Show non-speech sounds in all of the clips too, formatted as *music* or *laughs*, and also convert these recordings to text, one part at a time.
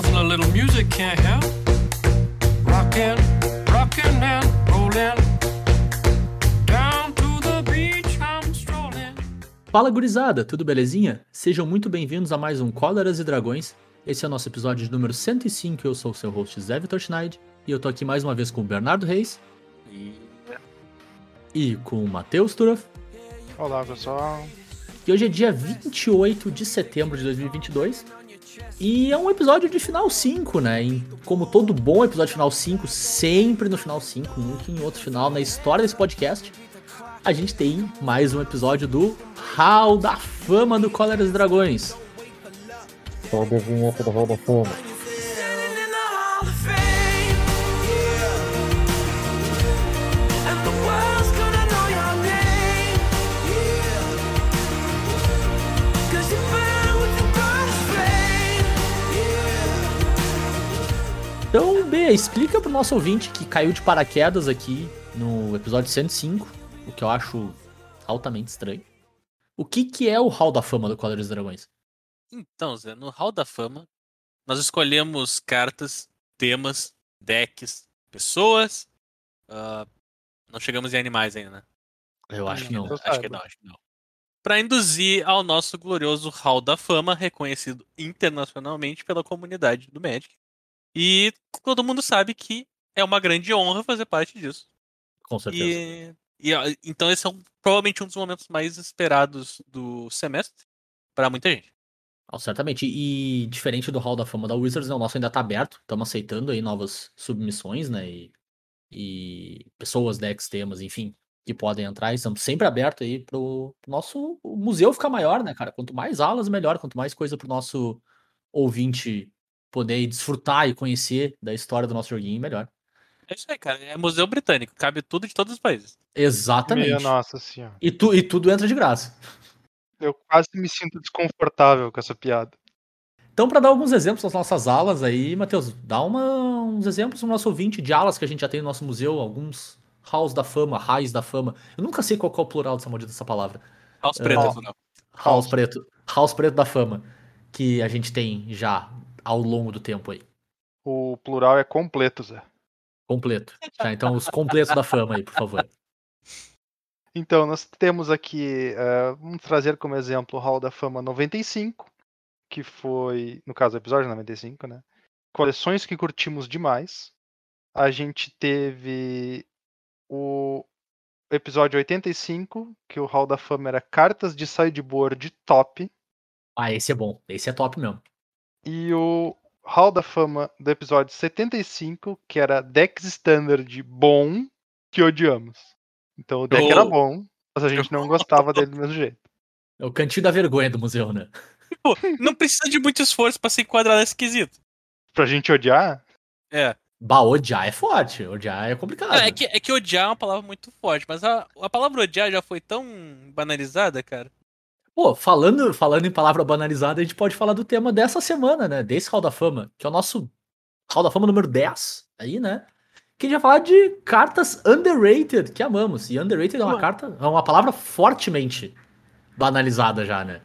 nothing a little music can't help. Rockin', rockin' and rollin'. Down to the beach I'm strolling. Fala gurizada, tudo belezinha? Sejam muito bem-vindos a mais um Cóleras e Dragões. Esse é o nosso episódio de número 105, eu sou o seu host Zé Vitor Schneid, e eu tô aqui mais uma vez com o Bernardo Reis e com o Matheus Turoff. Olá, pessoal. E hoje é dia 28 de setembro de 2022. E é um episódio de final 5, né? E como todo bom episódio final 5, sempre no final 5, nunca em outro final na história desse podcast, a gente tem mais um episódio do Hall da Fama do Cóleras e Dragões. Sobe a vinheta do Hall da Fama. Explica pro nosso ouvinte que caiu de paraquedas aqui no episódio 105, o que eu acho altamente estranho. O que, que é o Hall da Fama do e Dragões? Então, Zé, no Hall da Fama, nós escolhemos cartas, temas, decks, pessoas. ah, não chegamos em animais ainda, né? Eu acho que não. Acho que não, acho que não. Pra induzir ao nosso glorioso Hall da Fama, reconhecido internacionalmente pela comunidade do Magic. E todo mundo sabe que é uma grande honra fazer parte disso. Com certeza. E, e, então esse é um- provavelmente um dos momentos mais esperados do semestre pra muita gente. Não, certamente. E diferente do Hall da Fama da Wizards, né, o nosso ainda tá aberto. Estamos aceitando aí novas submissões, né? E, e pessoas, decks, temas, enfim, que podem entrar. Estamos sempre abertos aí pro, nosso museu ficar maior, né, cara? Quanto mais aulas, melhor. Quanto mais coisa pro nosso ouvinte poder desfrutar e conhecer da história do nosso joguinho, melhor. É isso aí, cara. É museu britânico, cabe tudo de todos os países. Exatamente. Minha nossa senhora. E, tu, e tudo entra de graça. Eu quase me sinto desconfortável com essa piada. Então, para dar alguns exemplos das nossas aulas aí, Matheus, dá uma- uns exemplos pro nosso ouvinte de aulas que a gente já tem no nosso museu, alguns halls da fama, raios da fama. Eu nunca sei qual é o plural dessa maldita essa palavra. Aos É. pretos, não. Halls preto. Halls preto da fama. Que a gente tem já ao longo do tempo aí. O plural é completo, Zé. Completo. Tá, então, os completos da fama aí, por favor. Então, nós temos aqui, eh, vamos trazer como exemplo o Hall da Fama 95, que foi, no caso, o episódio 95, né? Coleções que curtimos demais. A gente teve o episódio 85, que o Hall da Fama era cartas de sideboard top. Ah, esse é bom. Esse é top mesmo. E o Hall da Fama do episódio 75, que era decks standard bom que odiamos. Então o deck era Oh. bom, mas a gente não *laughs* gostava dele do mesmo jeito. É o cantinho da vergonha do museu, né? Pô, não precisa de muito esforço pra se enquadrar nesse quesito. Pra gente odiar, É. Bah, odiar é forte. Odiar é complicado. É, que, é que odiar é uma palavra muito forte, mas a, a palavra odiar já foi tão banalizada, cara. Pô, falando, falando em palavra banalizada, a gente pode falar do tema dessa semana, né? Desse Hall da Fama, que é o nosso Hall da Fama número 10, aí, né? Que a gente vai falar de cartas underrated, que amamos. E underrated é uma carta, é uma palavra fortemente banalizada já, né?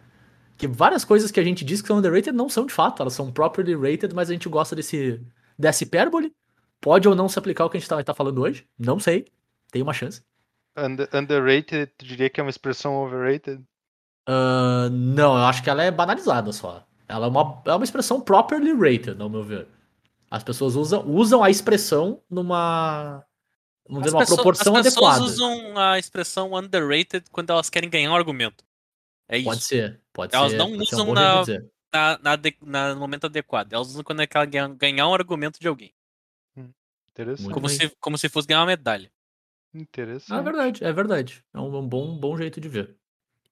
Que várias coisas que a gente diz que são underrated não são de fato, elas são properly rated, mas a gente gosta desse, dessa hipérbole. Pode ou não se aplicar o que a gente tá, vai estar falando hoje, não sei, tem uma chance. under- underrated, tu diria que é uma expressão overrated? Ah, não, eu acho que ela é banalizada só. Ela é uma, é uma expressão properly rated, ao meu ver. As pessoas usam, usam a expressão numa, numa pessoa- proporção as pessoas adequada. usam a expressão underrated quando elas querem ganhar um argumento. É isso. Pode ser, pode Elas ser. não ser um usam bom na-. Na, na na- no momento adequado. Elas usam quando é que ela ganha- ganhar um argumento de alguém. Interessante. Muito Como se, como se fosse ganhar uma medalha. É Interessante. verdade, é verdade. É um, um bom, bom jeito de ver.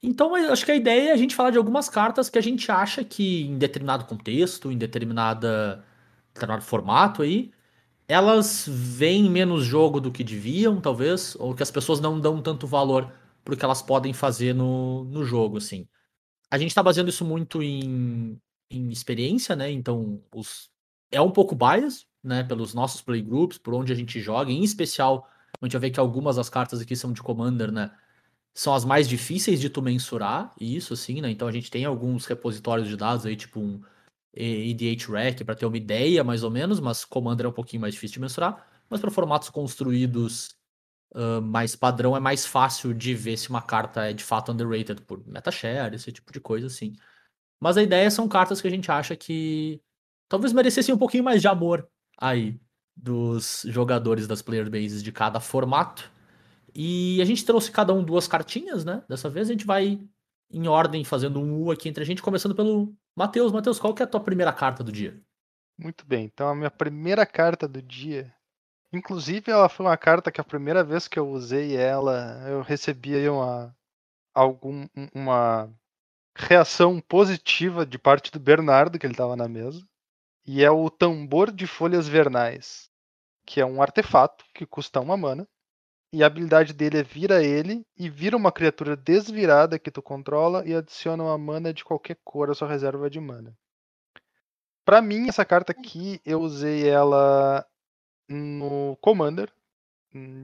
Então, acho que a ideia é a gente falar de algumas cartas que a gente acha que, em determinado contexto, em determinada, determinado formato aí, elas veem menos jogo do que deviam, talvez, ou que as pessoas não dão tanto valor pro que elas podem fazer no, no jogo, assim. A gente tá baseando isso muito em, em experiência, né? Então, os, é um pouco bias, né? Pelos nossos playgroups, por onde a gente joga, em especial, a gente vai ver que algumas das cartas aqui são de Commander, né? São as mais difíceis de tu mensurar, isso assim, né? Então a gente tem alguns repositórios de dados aí, tipo um e EDH Rec para ter uma ideia mais ou menos, mas Commander é um pouquinho mais difícil de mensurar. Mas para formatos construídos ah, mais padrão é mais fácil de ver se uma carta é de fato underrated por metashare, esse tipo de coisa assim. Mas a ideia são cartas que a gente acha que talvez merecessem um pouquinho mais de amor aí dos jogadores das player bases de cada formato. E a gente trouxe cada um duas cartinhas, né? Dessa vez a gente vai em ordem fazendo um U aqui entre a gente, começando pelo Matheus. Matheus, qual que é a tua primeira carta do dia? Muito bem, então a minha primeira carta do dia. Inclusive, ela foi uma carta que a primeira vez que eu usei ela, eu recebi uma, algum, um- uma reação positiva de parte do Bernardo, que ele estava na mesa. E é o Tambor de Folhas Vernais, que é um artefato que custa uma mana. E a habilidade dele é vira ele e vira uma criatura desvirada que tu controla e adiciona uma mana de qualquer cor à sua reserva de mana. Pra mim, essa carta aqui, eu usei ela no Commander.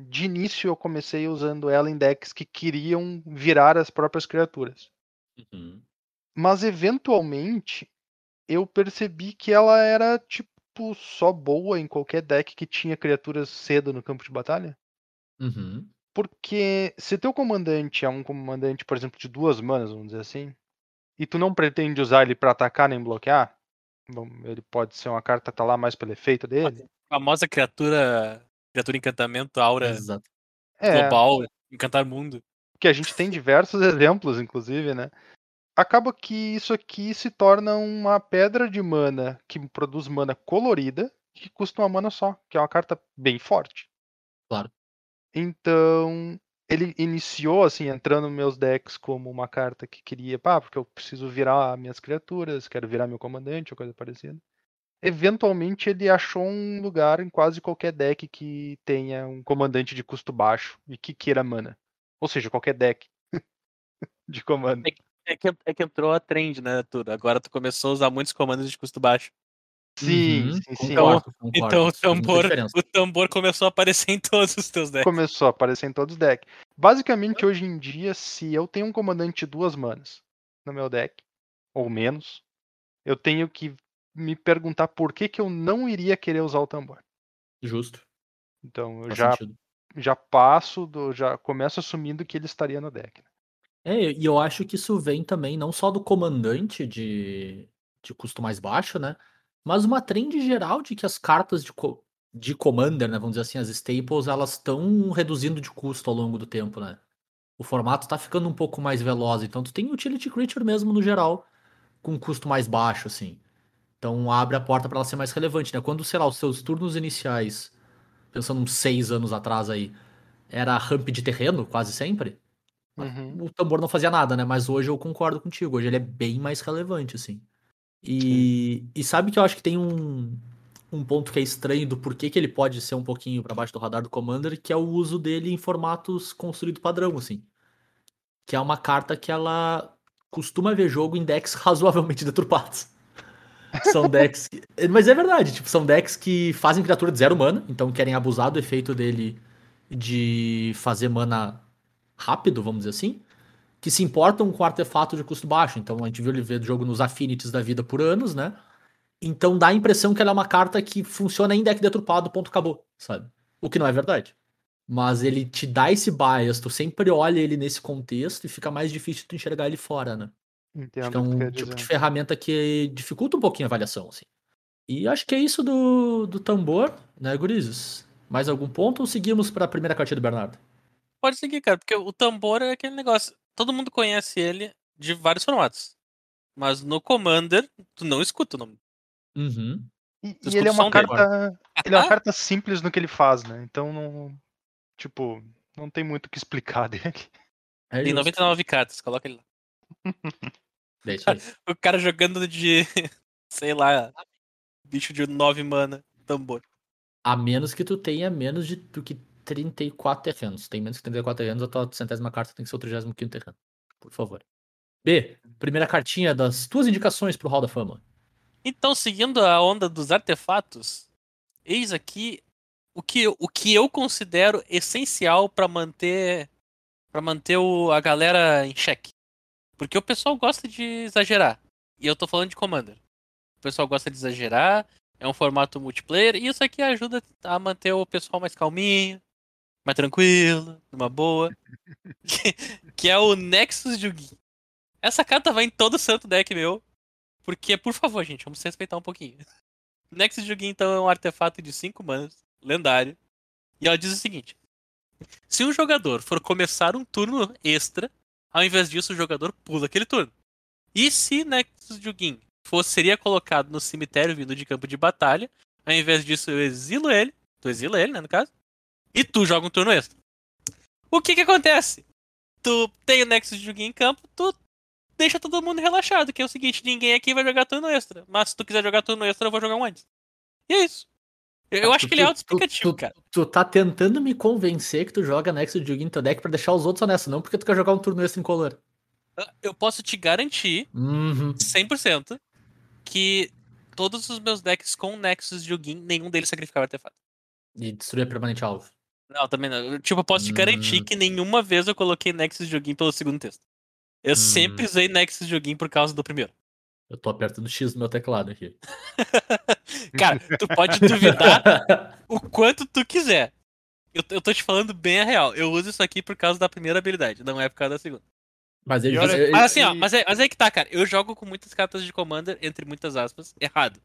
De início, eu comecei usando ela em decks que queriam virar as próprias criaturas. Uhum. Mas, eventualmente, eu percebi que ela era, tipo, só boa em qualquer deck que tinha criaturas cedo no campo de batalha. Uhum. Porque se teu comandante é um comandante, por exemplo, de duas manas, vamos dizer assim, e tu não pretende usar ele pra atacar nem bloquear, bom, ele pode ser uma carta que tá lá mais pelo efeito dele. famosa criatura. Criatura encantamento, aura Exato. É, global, encantar mundo. que a gente tem *laughs* diversos exemplos, inclusive, né? Acaba que isso aqui se torna uma pedra de mana que produz mana colorida que custa uma mana só, que é uma carta bem forte. Claro. Então, ele iniciou assim, entrando nos meus decks como uma carta que queria, pá, porque eu preciso virar minhas criaturas, quero virar meu comandante ou coisa parecida. Eventualmente ele achou um lugar em quase qualquer deck que tenha um comandante de custo baixo e que queira mana. Ou seja, qualquer deck *laughs* de comando. É que, é que entrou a trend, né, tudo. Agora tu começou a usar muitos comandos de custo baixo. Sim, Uhum, sim, sim. concordo, concordo. Então o tambor, o tambor começou a aparecer em todos os teus decks. Começou a aparecer em todos os decks. Basicamente, hoje em dia, se eu tenho um comandante de duas manas no meu deck, ou menos, eu tenho que me perguntar por que, que eu não iria querer usar o tambor. Justo. Então eu Faz já, sentido. já passo, do, já começo assumindo que ele estaria no deck. né? É, e eu acho que isso vem também não só do comandante de, de custo mais baixo, né? Mas uma trend geral de que as cartas de, co- de Commander, né? Vamos dizer assim, as staples, elas estão reduzindo de custo ao longo do tempo, né? O formato tá ficando um pouco mais veloz. Então tu tem utility creature mesmo no geral, com um custo mais baixo, assim. Então abre a porta para ela ser mais relevante, né? Quando, sei lá, os seus turnos iniciais, pensando uns seis anos atrás aí, era ramp de terreno, quase sempre Uhum. o tambor não fazia nada, né? Mas hoje eu concordo contigo. Hoje ele é bem mais relevante, assim. E, e sabe que eu acho que tem um, um ponto que é estranho do porquê que ele pode ser um pouquinho para baixo do radar do Commander, que é o uso dele em formatos construído padrão, assim. Que é uma carta que ela costuma ver jogo em decks *laughs* razoavelmente deturpados. São decks. que- Mas é verdade, tipo, são decks que fazem criatura de zero mana, então querem abusar do efeito dele de fazer mana rápido, vamos dizer assim, que se importam com artefato de custo baixo. Então a gente viu ele ver jogo nos Affinities da vida por anos, né? Então dá a impressão que ela é uma carta que funciona em deck deturpado, ponto, acabou, sabe? O que não é verdade. Mas ele te dá esse bias, tu sempre olha ele nesse contexto e fica mais difícil tu enxergar ele fora, né? Entendo Acho que é o que um quer tipo de dizer. ferramenta que dificulta um pouquinho a avaliação, assim. E acho que é isso do, do tambor, né, gurizes? Mais algum ponto ou seguimos para a primeira cartinha do Bernardo? Pode seguir, cara, porque o tambor é aquele negócio. Todo mundo conhece ele de vários formatos. Mas no Commander, tu não escuta o nome. Uhum. E, e ele é uma carta. *laughs* Ele é uma carta simples no que ele faz, né? Então não. Tipo, não tem muito o que explicar *laughs* dele. É Tem justo. 99 cartas, coloca ele lá. *laughs* Aí. O cara jogando de, sei lá, bicho de 9 mana, tambor. A menos que tu tenha menos de, do que 34 terrenos. Tem menos que 34 terrenos, a tua centésima carta tem que ser o 35 terreno. Por favor. B, primeira cartinha das tuas indicações pro Hall da Fama. Então, seguindo a onda dos artefatos, eis aqui o que, o que eu considero essencial pra manter para manter o, a galera em xeque. Porque o pessoal gosta de exagerar. E eu tô falando de Commander. o pessoal gosta de exagerar, é um formato multiplayer, e isso aqui ajuda a manter o pessoal mais calminho, mais tranquilo, numa boa. que, *laughs* que é o Nexus Jugi. Essa carta vai em todo santo deck meu, porque, por favor, gente, vamos se respeitar um pouquinho. *laughs* Nexus Jugi, então, é um artefato de 5 manas, lendário, e ela diz o seguinte: se um jogador for começar um turno extra, ao invés disso, o jogador pula aquele turno. E se Nexus Jugin fosse, seria colocado no cemitério vindo de campo de batalha, ao invés disso, eu exilo ele. Tu exila ele, né, no caso. E tu joga um turno extra. O que que acontece? Tu tem o Nexus Jugin em campo, tu deixa todo mundo relaxado, que é o seguinte, ninguém aqui vai jogar turno extra. Mas se tu quiser jogar turno extra, eu vou jogar um antes. E é isso. Eu, acho que ele é autoexplicativo, cara. Tu tá tentando me convencer que tu joga Nexus Jugin no teu deck pra deixar os outros honestos, não porque tu quer jogar um turno extra em color. Eu posso te garantir, Uhum. 100%, que todos os meus decks com Nexus Jugin, nenhum deles sacrificava artefato. E destruir permanente alvo. Não, também não. Eu, Tipo, eu posso te garantir Hum. que nenhuma vez eu coloquei Nexus Jugin pelo segundo texto. Eu Hum. sempre usei Nexus Jugin por causa do primeiro. Eu tô apertando X no meu teclado aqui. *laughs* Cara, tu pode duvidar o quanto tu quiser. Eu, eu tô te falando bem a real. Eu uso isso aqui por causa da primeira habilidade, não é por causa da segunda. Mas ele, olha- ele- Mas assim, ó, e- mas é, mas é que tá, cara. Eu jogo com muitas cartas de Commander, entre muitas aspas, errado.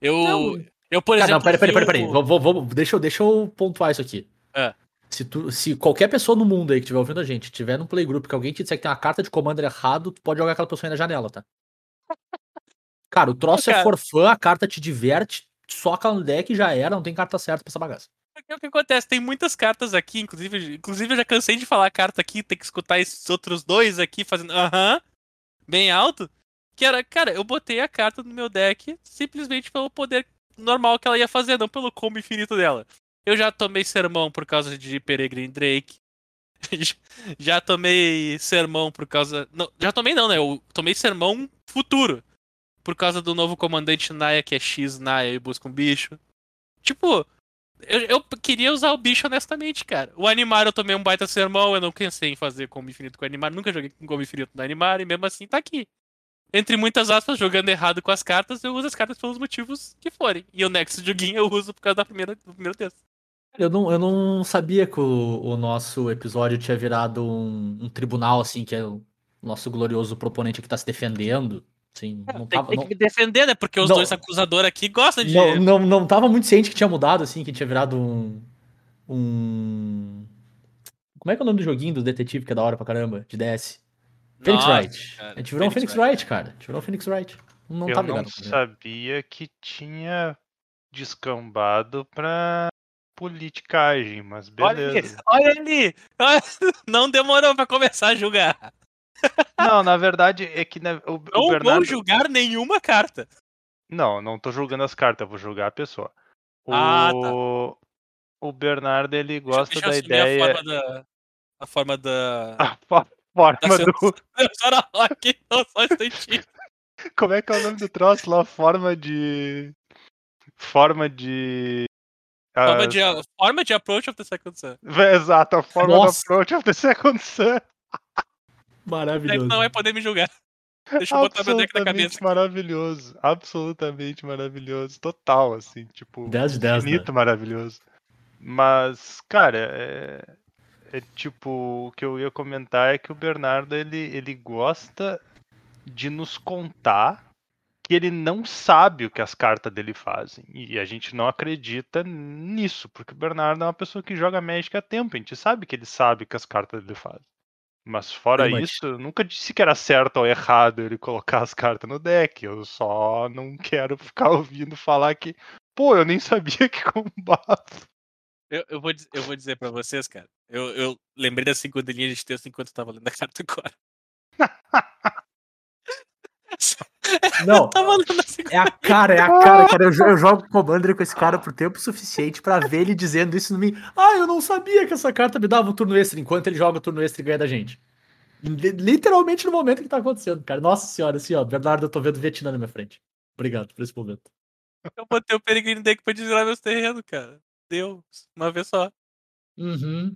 Eu, Não. eu por Cara, exemplo. não, peraí, peraí, peraí, peraí. o- Vamos, vamos- deixa, eu, deixa eu pontuar isso aqui. É. Se, tu, se qualquer pessoa no mundo aí que estiver ouvindo a gente tiver num playgroup que alguém te disser que tem uma carta de commander errado, tu pode jogar aquela pessoa aí na janela, tá? *laughs* Cara, o troço é Cara. for fun, a carta te diverte, soca no deck e já era, não tem carta certa pra essa bagaça. Porque o que acontece? Tem muitas cartas aqui, inclusive, inclusive eu já cansei de falar carta aqui, tem que escutar esses outros dois aqui fazendo aham, bem alto. Que era, cara, eu botei a carta no meu deck simplesmente pelo poder normal que ela ia fazer, não pelo combo infinito dela. Eu já tomei sermão por causa de Peregrine Drake. *laughs* já tomei sermão por causa. Não, já tomei não, né? Eu tomei sermão futuro. Por causa do novo comandante Naya, que é X Naya e busca um bicho. Tipo, eu, eu queria usar o bicho honestamente, cara. O Animar eu tomei um baita sermão, eu não pensei em fazer combo infinito com o Animar, nunca joguei com combo infinito no Animar, e mesmo assim tá aqui. Entre muitas aspas, jogando errado com as cartas, eu uso as cartas pelos motivos que forem. E o Nexus Jugin eu uso por causa da primeira, do primeiro texto. Eu não, eu não sabia que o, o nosso episódio tinha virado um, um tribunal, assim, que é o nosso glorioso proponente que tá se defendendo. Assim, não É, tem, tava, tem não, que defender, né? Porque os Não. dois acusadores aqui gostam de. não, não, não tava muito ciente que tinha mudado, assim, que tinha virado um. Um. Como é que é o nome do joguinho do detetive que é da hora pra caramba? De DS? Phoenix Wright. cara, A gente virou um Phoenix Wright, cara. A gente virou um Phoenix Wright. Não eu não ligado. sabia que tinha descambado pra politicagem, mas Olha ali, beleza. *laughs* olha ali! *laughs* Não demorou pra começar a julgar. Não, na verdade é que né, o, o Não Bernardo. vou julgar nenhuma carta. Não, não tô julgando as cartas, vou julgar a pessoa. O, Ah, tá. o Bernardo ele gosta da assumir a ideia. forma da. A forma da. *laughs* A fo- forma sendo- do. Senhora Rock, não só instantinho. Como é que é o nome do troço lá? Forma de. Forma de. Forma Ah, de, forma de approach of the second sun. Exato, a forma Nossa. do approach of the second sun. *laughs* Maravilhoso. não vai poder me julgar. *laughs* Deixa eu botar meu deck na Absolutamente cabeça. maravilhoso. Absolutamente maravilhoso. Total, assim, tipo. 10 de 10, né? Infinito maravilhoso. Mas, cara, é, é tipo, o que eu ia comentar é que o Bernardo ele, ele gosta de nos contar que ele não sabe o que as cartas dele fazem. E a gente não acredita nisso, porque o Bernardo é uma pessoa que joga Magic há tempo, a gente sabe que ele sabe o que as cartas dele fazem. Mas fora much. isso, eu nunca disse que era certo ou errado ele colocar as cartas no deck. Eu só não quero *laughs* ficar ouvindo falar que, pô, eu nem sabia que combava. Eu, eu, vou, eu vou dizer pra vocês, cara. Eu, eu lembrei das cinco linhas de texto enquanto eu tava lendo a carta agora. *laughs* *laughs* Não, Eu tava lendo a segunda. é a cara, é a cara, cara. Eu, eu jogo Commander com esse cara por tempo suficiente pra ver ele dizendo isso no mim. Ah, eu não sabia que essa carta me dava um turno extra enquanto ele joga o turno extra e ganha da gente. Li- Literalmente no momento que tá acontecendo, cara. Nossa senhora, assim, ó. Bernardo, eu tô vendo Vietnã na minha frente. Obrigado por esse momento. Eu botei o Peregrine Deck pra desvirar meus terrenos, cara. Deus, uma vez só. Uhum.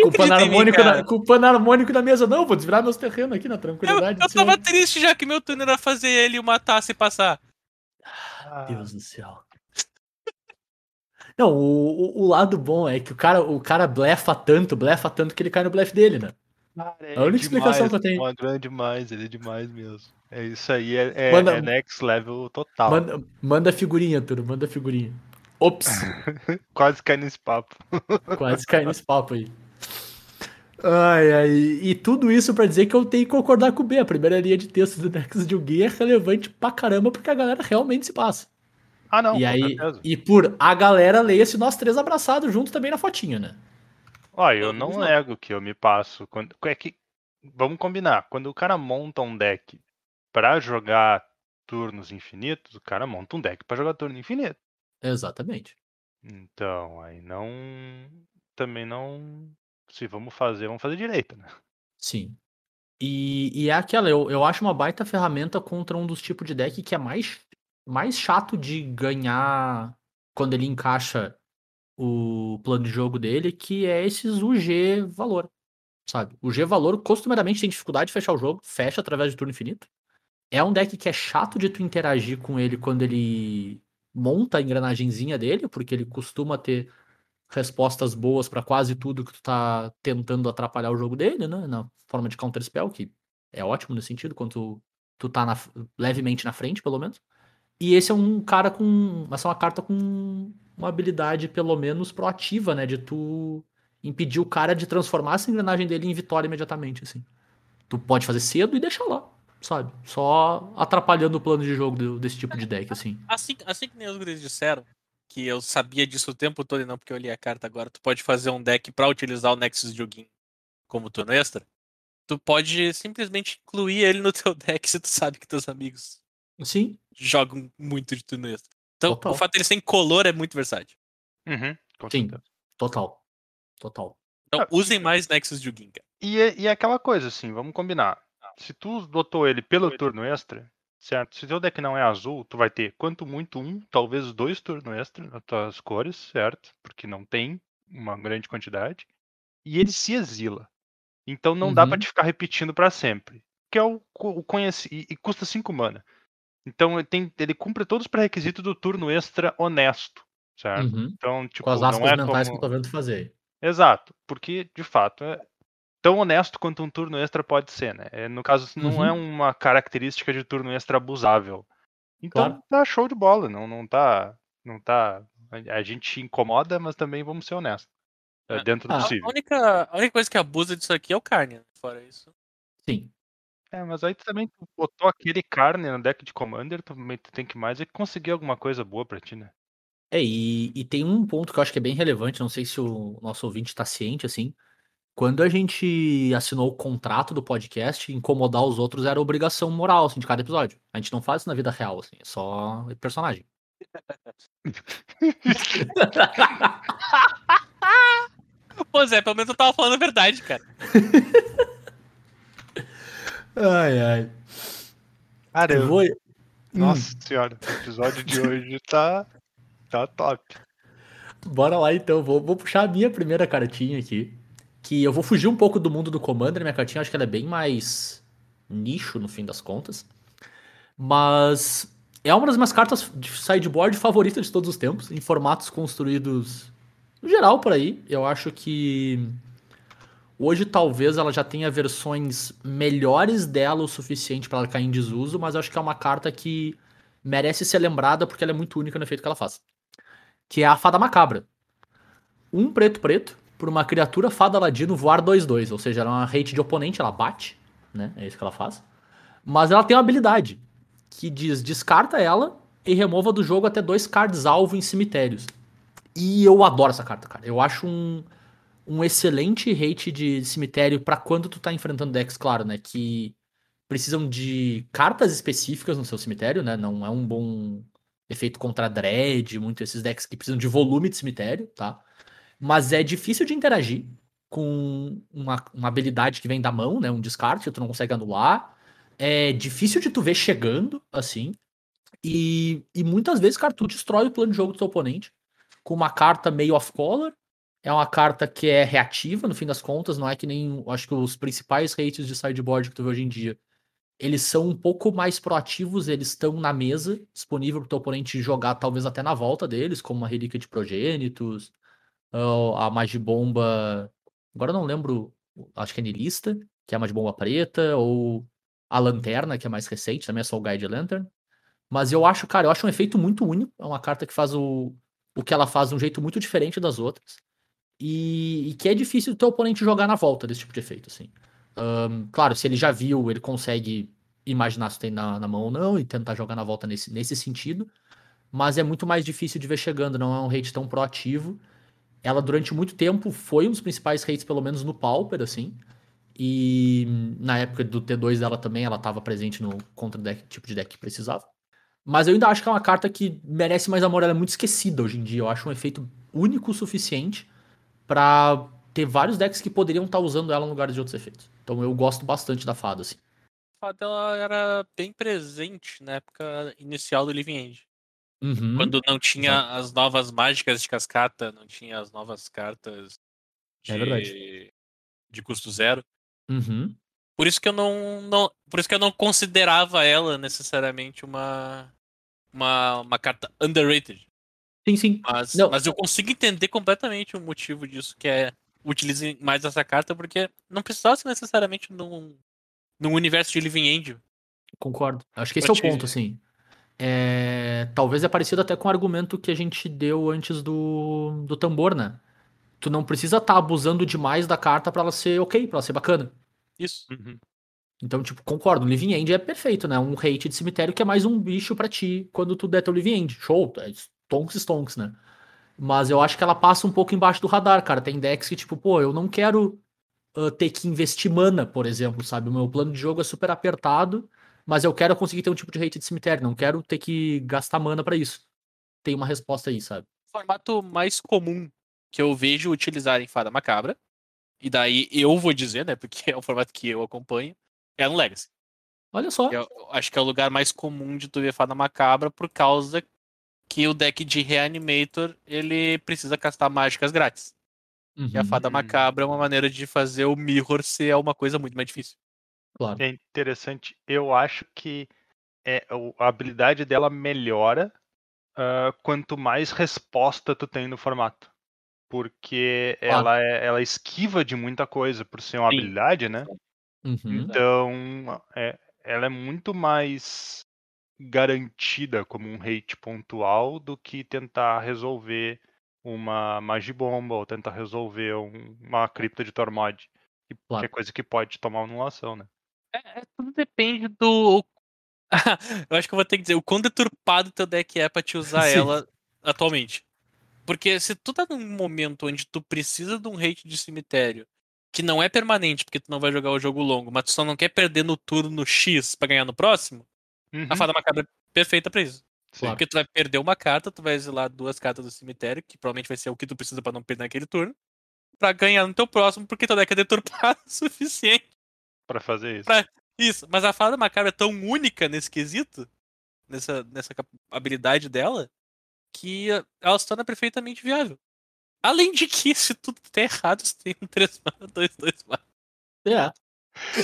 Com o cara. na, com o na mesa. Não, vou desvirar meus terrenos aqui na Eu, tranquilidade. eu do tava senhor. triste já que meu turno era fazer ele uma taça e passar. Ah, Deus do céu. Não, o, o, o lado bom é que o cara, o cara blefa tanto, blefa tanto que ele cai no blefe dele, né? cara, é a única explicação demais, que eu tenho. O Adriano é demais, ele é demais mesmo. É isso aí, é, é, Manda- é next level total. Manda, manda figurinha, Turo, manda figurinha. Ops, *laughs* Quase cai nesse papo. *laughs* quase caí nesse papo aí. Ai, ai, e tudo isso pra dizer que eu tenho que concordar com o B. A primeira linha de texto do Nexus de Gui é relevante pra caramba porque a galera realmente se passa. Ah, não, e aí, certeza. e por a galera leia-se nós três abraçados junto também na fotinha, né? Ó, eu não não. nego que eu me passo. Quando, é que, vamos combinar. Quando o cara monta um deck pra jogar turnos infinitos, o cara monta um deck pra jogar turno infinito. Exatamente. Então, aí não. Também não. Se vamos fazer, vamos fazer direito, né? Sim. E, e é aquela, eu, eu acho uma baita ferramenta contra um dos tipos de deck que é mais, mais chato de ganhar quando ele encaixa o plano de jogo dele, que é esses UG valor, sabe? O G valor costumeiramente tem dificuldade de fechar o jogo, fecha através de turno infinito. É um deck que é chato de tu interagir com ele quando ele monta a engrenagenzinha dele, porque ele costuma ter respostas boas pra quase tudo que tu tá tentando atrapalhar o jogo dele, né? Na forma de counter spell, que é ótimo nesse sentido, quando tu, tu tá na- levemente na frente, pelo menos. E esse é um cara com. Essa é uma carta com uma habilidade, pelo menos, proativa, né? De tu impedir o cara de transformar essa engrenagem dele em vitória imediatamente, assim. Tu pode fazer cedo e deixar lá, sabe? Só atrapalhando o plano de jogo desse tipo de deck, assim. Assim, assim que nem os guris disseram, que eu sabia disso o tempo todo e não porque eu li a carta agora, tu pode fazer um deck pra utilizar o Nexus Joguin como turno extra. Tu pode simplesmente incluir ele no *laughs* teu deck se tu sabe que teus amigos Sim, jogam muito de turno extra. Então, Total. o fato dele ser incolor é muito versátil. Uhum, sim. Total. Total. Então, Ah, usem mais Nexus Joguin, cara. E, e é aquela coisa, assim, vamos combinar. Se tu botou ele pelo turno extra, certo? Se teu deck não é azul, tu vai ter quanto muito um, talvez dois turnos extra nas tuas cores, certo? Porque não tem uma grande quantidade. E ele se exila. Então não dá pra Uhum. te ficar repetindo pra sempre. Que é o, o conheci e, e custa 5 mana. Então ele, tem, ele cumpre todos os pré-requisitos do turno extra honesto, certo? Uhum. Então, tipo, Com as não aspas é mentais como... que eu tô vendo fazer. Exato, porque de fato é tão honesto quanto um turno extra pode ser, né? É, no caso, não é Uhum. uma característica de turno extra abusável. Então Claro. tá show de bola, não, não tá. Não tá. A a gente incomoda, mas também vamos ser honestos. é, É. dentro do Ah, A possível. única, a única coisa que abusa disso aqui é o carne. né? Fora isso. Sim. É, mas aí tu também tu botou aquele carne no deck de Commander, tu também tu tem que mais é conseguir alguma coisa boa pra ti, né? É, e, e tem um ponto que eu acho que é bem relevante, não sei se o nosso ouvinte tá ciente, assim. Quando a gente assinou o contrato do podcast, incomodar os outros era obrigação moral, assim, de cada episódio. A gente não faz isso na vida real, assim, é só personagem. *laughs* Pô, Zé, pelo menos eu tava falando a verdade, cara. *laughs* ai, ai. Cara, Eu vou... Hum, nossa senhora, o episódio de hoje tá. tá top. Bora lá então, vou, vou puxar a minha primeira cartinha aqui. Que eu vou fugir um pouco do mundo do Commander, minha cartinha acho que ela é bem mais nicho no fim das contas. Mas é uma das minhas cartas de sideboard favoritas de todos os tempos, em formatos construídos no geral por aí. Eu acho que hoje talvez ela já tenha versões melhores dela o suficiente para ela cair em desuso, mas acho que é uma carta que merece ser lembrada porque ela é muito única no efeito que ela faz que é a Fada Macabra. Um preto preto por uma criatura fada ladino voar 2-2, ou seja, ela é uma rate de oponente, ela bate, né? É isso que ela faz. Mas ela tem uma habilidade que diz descarta ela e remova do jogo até dois cards alvo em cemitérios. E eu adoro essa carta, cara. Eu acho um, um excelente rate de cemitério pra quando tu tá enfrentando decks, claro, né? Que precisam de cartas específicas no seu cemitério, né? Não é um bom efeito contra dread, muito esses decks que precisam de volume de cemitério, tá? Mas é difícil de interagir com uma, uma habilidade que vem da mão, né? Um descarte que tu não consegue anular. É difícil de tu ver chegando, assim. E, e muitas vezes, cara, tu destrói o plano de jogo do teu oponente com uma carta meio off-color. É uma carta que é reativa, no fim das contas, não é que nem. Acho que os principais rates de sideboard que tu vê hoje em dia. Eles são um pouco mais proativos, eles estão na mesa, disponível para o teu oponente jogar, talvez até na volta deles, como uma relíquia de progênitos, a Magibomba. Agora eu não lembro, acho que é Nilista, que é a Magibomba preta, ou a Lanterna, que é mais recente, também é só o Guide Lantern. Mas eu acho, cara, eu acho um efeito muito único. É uma carta que faz o, o que ela faz de um jeito muito diferente das outras. E, e que é difícil o teu oponente jogar na volta desse tipo de efeito, assim. Ahn, claro, se ele já viu, ele consegue imaginar se tem na, na mão ou não e tentar jogar na volta nesse, nesse sentido. Mas é muito mais difícil de ver chegando, não é um rate tão proativo. Ela, durante muito tempo, foi um dos principais rates, pelo menos no Pauper, assim. E na época do T2 dela também, ela estava presente no contra deck, tipo de deck que precisava. Mas eu ainda acho que é uma carta que merece mais amor. Ela é muito esquecida hoje em dia. Eu acho um efeito único o suficiente pra ter vários decks que poderiam estar usando ela no lugar de outros efeitos. Então eu gosto bastante da fada, assim. A fada ela era bem presente na época inicial do Living End. Uhum. Quando não tinha as novas mágicas de cascata, não tinha as novas cartas de, É verdade. de custo zero. Uhum. Por isso que eu não, não, por isso que eu não considerava ela necessariamente uma uma, uma carta underrated. Sim, sim. Mas, Não. mas eu consigo entender completamente o motivo disso, que é utilizem mais essa carta, porque não precisava ser necessariamente num, num universo de Living End. Concordo. Acho que esse é o ponto, assim. É, Talvez é parecido até com o argumento que a gente deu antes do, do tambor, né? Tu não precisa estar abusando demais da carta pra ela ser ok, pra ela ser bacana. Isso. Uhum. Então, tipo, concordo. O Living End é perfeito, né? Um hate de cemitério que é mais um bicho pra ti quando tu der teu Living End. Show, é stonks, stonks, né? Mas eu acho que ela passa um pouco embaixo do radar, cara. Tem decks que, tipo, pô, eu não quero ah, ter que investir mana, por exemplo, sabe? O meu plano de jogo é super apertado, mas eu quero conseguir ter um tipo de hate de cemitério. Não quero ter que gastar mana pra isso. Tem uma resposta aí, sabe? O formato mais comum que eu vejo utilizar em Fada Macabra, e daí eu vou dizer, né, porque *laughs* é o formato que eu acompanho, é no Legacy. Olha só. Eu acho que é o lugar mais comum de tu ver Fada Macabra por causa que o deck de Reanimator ele precisa castar mágicas grátis. E a Uhum, Fada Hum. Macabra é uma maneira de fazer o Mirror ser uma coisa muito mais difícil. Claro. É interessante. Eu acho que é, a habilidade dela melhora ah, quanto mais resposta tu tem no formato. Porque Claro. ela, é, ela esquiva de muita coisa por ser uma Sim. habilidade, né? Uhum. Então, é, ela é muito mais garantida como um hate pontual do que tentar resolver uma magibomba ou tentar resolver um- uma cripta de Tormod. Que Claro. que é coisa que pode tomar anulação, né? É, é, tudo depende do. *laughs* eu acho que eu vou ter que dizer o quão deturpado teu deck é pra te usar *laughs* Sim. ela atualmente. Porque se tu tá num momento onde tu precisa de um hate de cemitério que não é permanente, porque tu não vai jogar o jogo longo, mas tu só não quer perder no turno X pra ganhar no próximo, Uhum, a Fada Macabra é perfeita pra isso. sim. Porque tu vai perder uma carta, tu vai exilar duas cartas do cemitério, que provavelmente vai ser o que tu precisa pra não perder naquele turno, pra ganhar no teu próximo, porque teu deck é deturpado *laughs* o suficiente. Pra fazer isso. Pra- Isso, mas a Fada Macabra é tão única nesse quesito, nessa, nessa habilidade dela, que eh, ela se torna perfeitamente viável. Além de que, se tudo der errado, você tem um 3 mana, 2, 2 mana. É.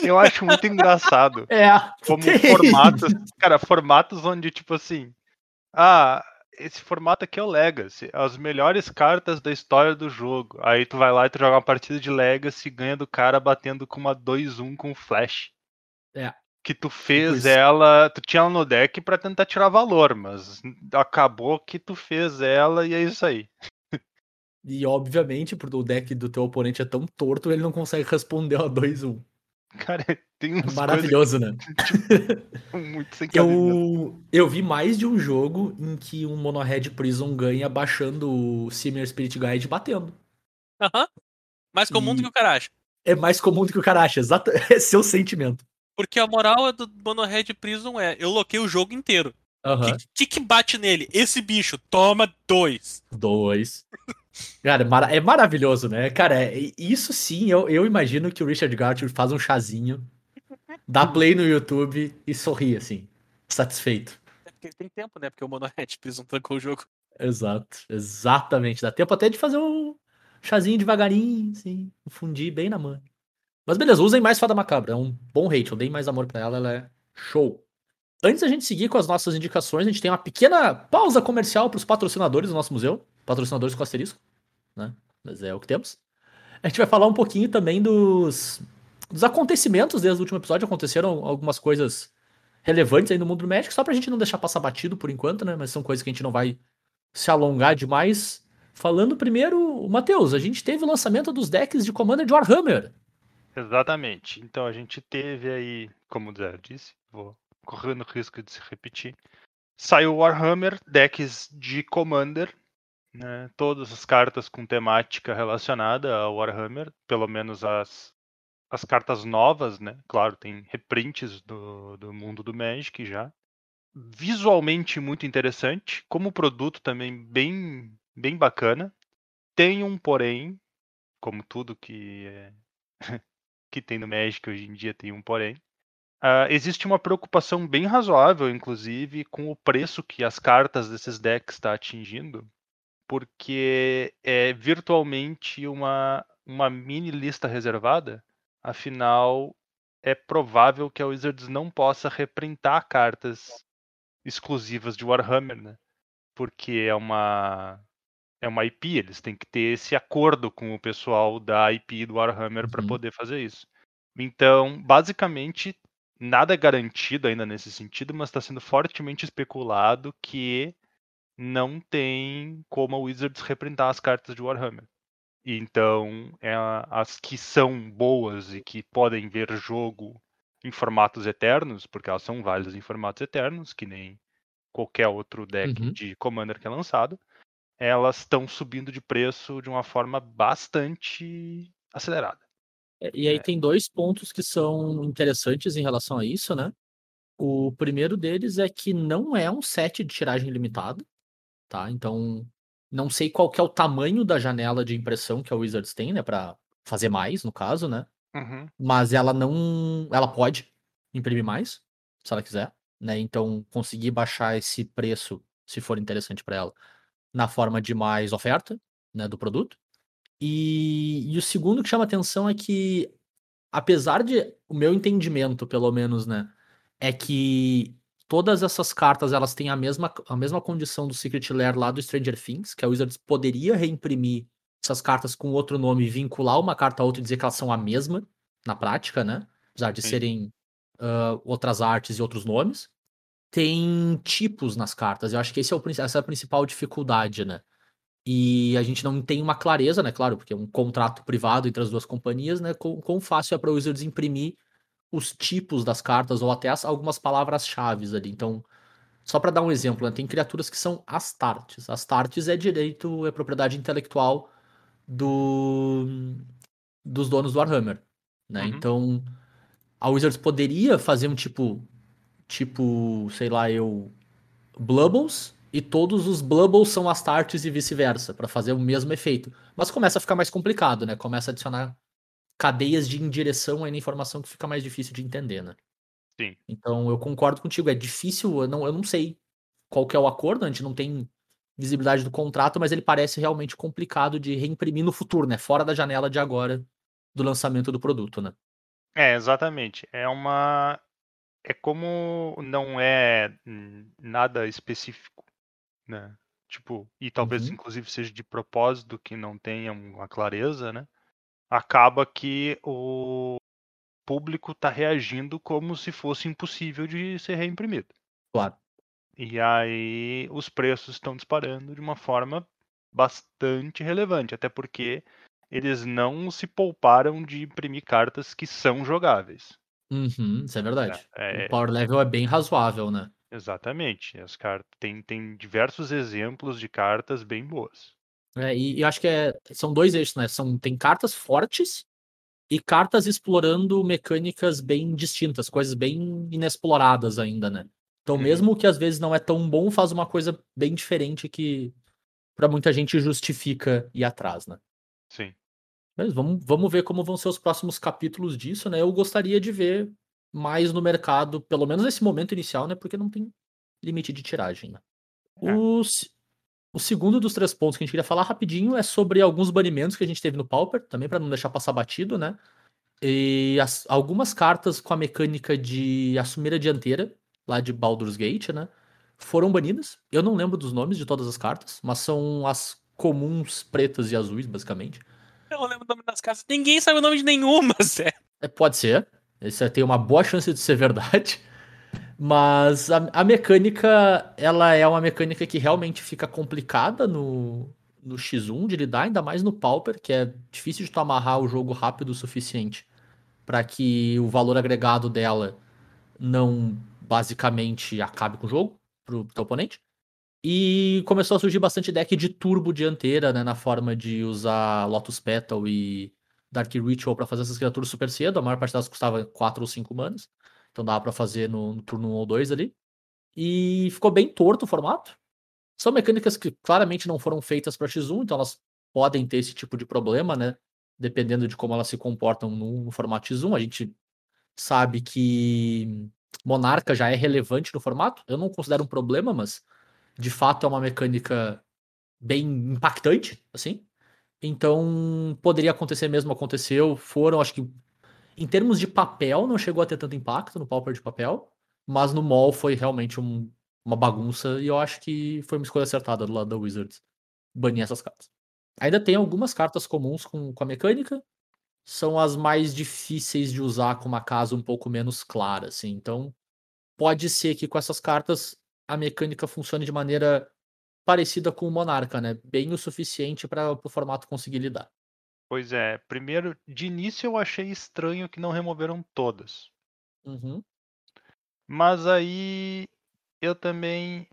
Eu acho muito engraçado É. como *laughs* formatos, cara, formatos onde tipo assim, ah, esse formato aqui é o Legacy, as melhores cartas da história do jogo. Aí tu vai lá e tu joga uma partida de Legacy e ganha do cara batendo com uma 2-1 com flash. É. Que tu fez ela, tu tinha ela no deck pra tentar tirar valor, mas acabou que tu fez ela e é isso aí. E obviamente, porque o deck do teu oponente é tão torto, ele não consegue responder a 2-1. Cara, *laughs* tem É umas coisas maravilhoso, né? *laughs* muito sem. Eu, eu vi mais de um jogo em que um Monohead Prison ganha baixando o Simmer Spirit Guide e batendo. Aham. Mais comum do E- que o cara acha. É mais comum do que o cara acha, exato. *laughs* É seu sentimento. Porque a moral é do Monohead Prison é, eu loquei o jogo inteiro. O Aham. que, que bate nele? Esse bicho, toma dois. Dois. Cara, é é maravilhoso, né? Cara, é- isso sim, eu, eu imagino que o Richard Garfield faz um chazinho, dá play no YouTube e sorri, assim, satisfeito. É porque ele tem tempo, né? Porque o Monohead *laughs* Prison trancou o jogo. Exato, exatamente. Dá tempo até de fazer um, chazinho devagarinho, assim, fundir bem na mão. Mas beleza, usem mais Fada Macabra. É um bom hate. Eu dei mais amor pra ela, ela é show. Antes da gente seguir com as nossas indicações, a gente tem uma pequena pausa comercial para os patrocinadores do nosso museu. Patrocinadores com asterisco, né? Mas é o que temos. A gente vai falar um pouquinho também dos, dos acontecimentos desde o último episódio. Aconteceram algumas coisas relevantes aí no mundo do Magic, só pra gente não deixar passar batido por enquanto, né? Mas são coisas que a gente não vai se alongar demais. Falando primeiro, Matheus, a gente teve o lançamento dos decks de Commander de Warhammer. Exatamente. Então a gente teve aí, como o Zé disse, vou correndo o risco de se repetir. Saiu Warhammer, decks de Commander, né? Todas as cartas com temática relacionada ao Warhammer, pelo menos as, as cartas novas, né? Claro, tem reprints do, do mundo do Magic já. Visualmente muito interessante, como produto também bem, bem bacana. Tem um porém, como tudo que é *laughs* que tem no Magic hoje em dia tem um porém. Uh, existe uma preocupação bem razoável, inclusive, com o preço que as cartas desses decks está atingindo, porque é virtualmente uma, uma mini lista reservada. Afinal, é provável que a Wizards não possa reprintar cartas exclusivas de Warhammer, né? Porque é uma é uma IP, eles têm que ter esse acordo com o pessoal da IP do Warhammer para Uhum. poder fazer isso. Então, basicamente, nada é garantido ainda nesse sentido, mas está sendo fortemente especulado que não tem como a Wizards reprintar as cartas de Warhammer. Então, é as que são boas e que podem ver jogo em formatos eternos, porque elas são válidas em formatos eternos, que nem qualquer outro deck Uhum. de Commander que é lançado, elas estão subindo de preço de uma forma bastante acelerada. É, E aí É. tem dois pontos que são interessantes em relação a isso, né? O primeiro deles é que não é um set de tiragem limitada, tá? Então, não sei qual que é o tamanho da janela de impressão que a Wizards tem, né, Pra fazer mais, no caso, né? Uhum. Mas ela não, ela pode imprimir mais, se ela quiser, né? Então, conseguir baixar esse preço, se for interessante para ela, na forma de mais oferta, né, do produto. E, e o segundo que chama atenção é que, apesar de o meu entendimento, pelo menos, né, é que todas essas cartas elas têm a mesma, a mesma condição do Secret Lair lá do Stranger Things, que a Wizards poderia reimprimir essas cartas com outro nome, e vincular uma carta a outra e dizer que elas são a mesma na prática, né? Apesar de Sim. serem ah, outras artes e outros nomes. Tem tipos nas cartas. Eu acho que esse é o, essa é a principal dificuldade, né? E a gente não tem uma clareza, né? Claro, porque é um contrato privado entre as duas companhias, né? Quão, quão fácil é para Wizards imprimir os tipos das cartas ou até as- algumas palavras-chave ali. Então, só para dar um exemplo, né, tem criaturas que são astartes. Astartes é direito, é propriedade intelectual do, dos donos do Warhammer, né? Uhum. Então, a Wizards poderia fazer um tipo, tipo, sei lá, eu, Blubbles, e todos os Blubbles são Astartes e vice-versa, para fazer o mesmo efeito. Mas começa a ficar mais complicado, né? Começa a adicionar cadeias de indireção aí na informação que fica mais difícil de entender, né? Sim. Então eu concordo contigo, é difícil, eu não, eu não sei qual que é o acordo, a gente não tem visibilidade do contrato, mas ele parece realmente complicado de reimprimir no futuro, né? Fora da janela de agora do lançamento do produto, né? É, exatamente. É uma. É como não é nada específico, né? Tipo, e talvez Uhum. inclusive seja de propósito que não tenha uma clareza, né? Acaba que o público está reagindo como se fosse impossível de ser reimprimido. Claro. E aí os preços estão disparando de uma forma bastante relevante, até porque eles não se pouparam de imprimir cartas que são jogáveis. Uhum, isso é verdade. É, O power level é bem razoável, né? exatamente. As cartas tem, tem diversos exemplos de cartas bem boas. É, e, e eu acho que é, são dois eixos, né? São, tem cartas fortes e cartas explorando mecânicas bem distintas, coisas bem inexploradas ainda, né? Então, Uhum. mesmo que às vezes não é tão bom, faz uma coisa bem diferente que pra muita gente justifica ir atrás, né? Sim. Mas vamos, vamos ver como vão ser os próximos capítulos disso, né? Eu gostaria de ver mais no mercado, pelo menos nesse momento inicial, né? Porque não tem limite de tiragem, né? É. O, se- O segundo dos três pontos que a gente queria falar rapidinho é sobre alguns banimentos que a gente teve no Pauper, também para não deixar passar batido, né? E as- algumas cartas com a mecânica de assumir a dianteira, lá de Baldur's Gate, né? Foram banidas. Eu não lembro dos nomes de todas as cartas, mas são as comuns pretas e azuis, basicamente. Eu não lembro o nome das casas. Ninguém sabe o nome de nenhuma, *laughs* Zé. É, pode ser. Isso tem uma boa chance de ser verdade. Mas a, a mecânica, ela é uma mecânica que realmente fica complicada no, no X1 de lidar, ainda mais no Pauper, que é difícil de tu amarrar o jogo rápido o suficiente para que o valor agregado dela não basicamente acabe com o jogo pro teu oponente. E começou a surgir bastante deck de turbo dianteira, né, na forma de usar Lotus Petal e Dark Ritual pra fazer essas criaturas super cedo. A maior parte delas custava 4 ou 5 manas. Então dava pra fazer no, no turno 1 ou 2 ali. E ficou bem torto o formato. São mecânicas que claramente não foram feitas pra X1, então elas podem ter esse tipo de problema, né? Dependendo de como elas se comportam no, no formato X1. A gente sabe que Monarca já é relevante no formato. Eu não considero um problema, mas de fato é uma mecânica bem impactante, assim. Então, poderia acontecer mesmo, aconteceu. Foram, acho que, em termos de papel, não chegou a ter tanto impacto no Pauper de papel, mas no mall foi realmente um- uma bagunça e eu acho que foi uma escolha acertada do lado da Wizards banir essas cartas. Ainda tem algumas cartas comuns com, com a mecânica, são as mais difíceis de usar com uma casa um pouco menos clara, assim. Então, pode ser que com essas cartas a mecânica funcione de maneira parecida com o Monarca, né? Bem o suficiente para o formato conseguir lidar. Pois é, primeiro, de início eu achei estranho que não removeram todas. Uhum. Mas aí eu também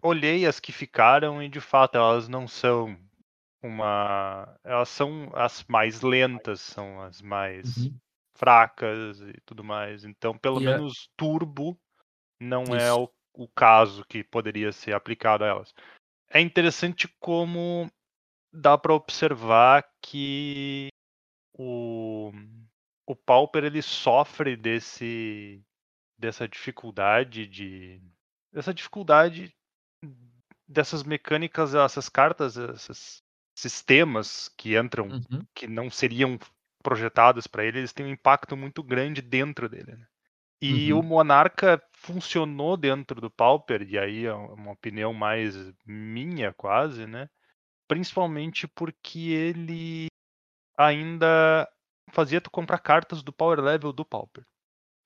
olhei as que ficaram e de fato elas não são uma. Elas são as mais lentas, são as mais Uhum. fracas e tudo mais. Então, pelo é- menos turbo não é Isso. o, o caso que poderia ser aplicado a elas. É interessante como dá para observar que o, o Pauper ele sofre desse dessa dificuldade de dessa dificuldade dessas mecânicas, essas cartas, esses sistemas que entram Uhum. que não seriam projetados para ele, eles têm um impacto muito grande dentro dele. né? E Uhum. o Monarca funcionou dentro do Pauper, e aí é uma opinião mais minha, quase, né? Principalmente porque ele ainda fazia tu comprar cartas do power level do Pauper.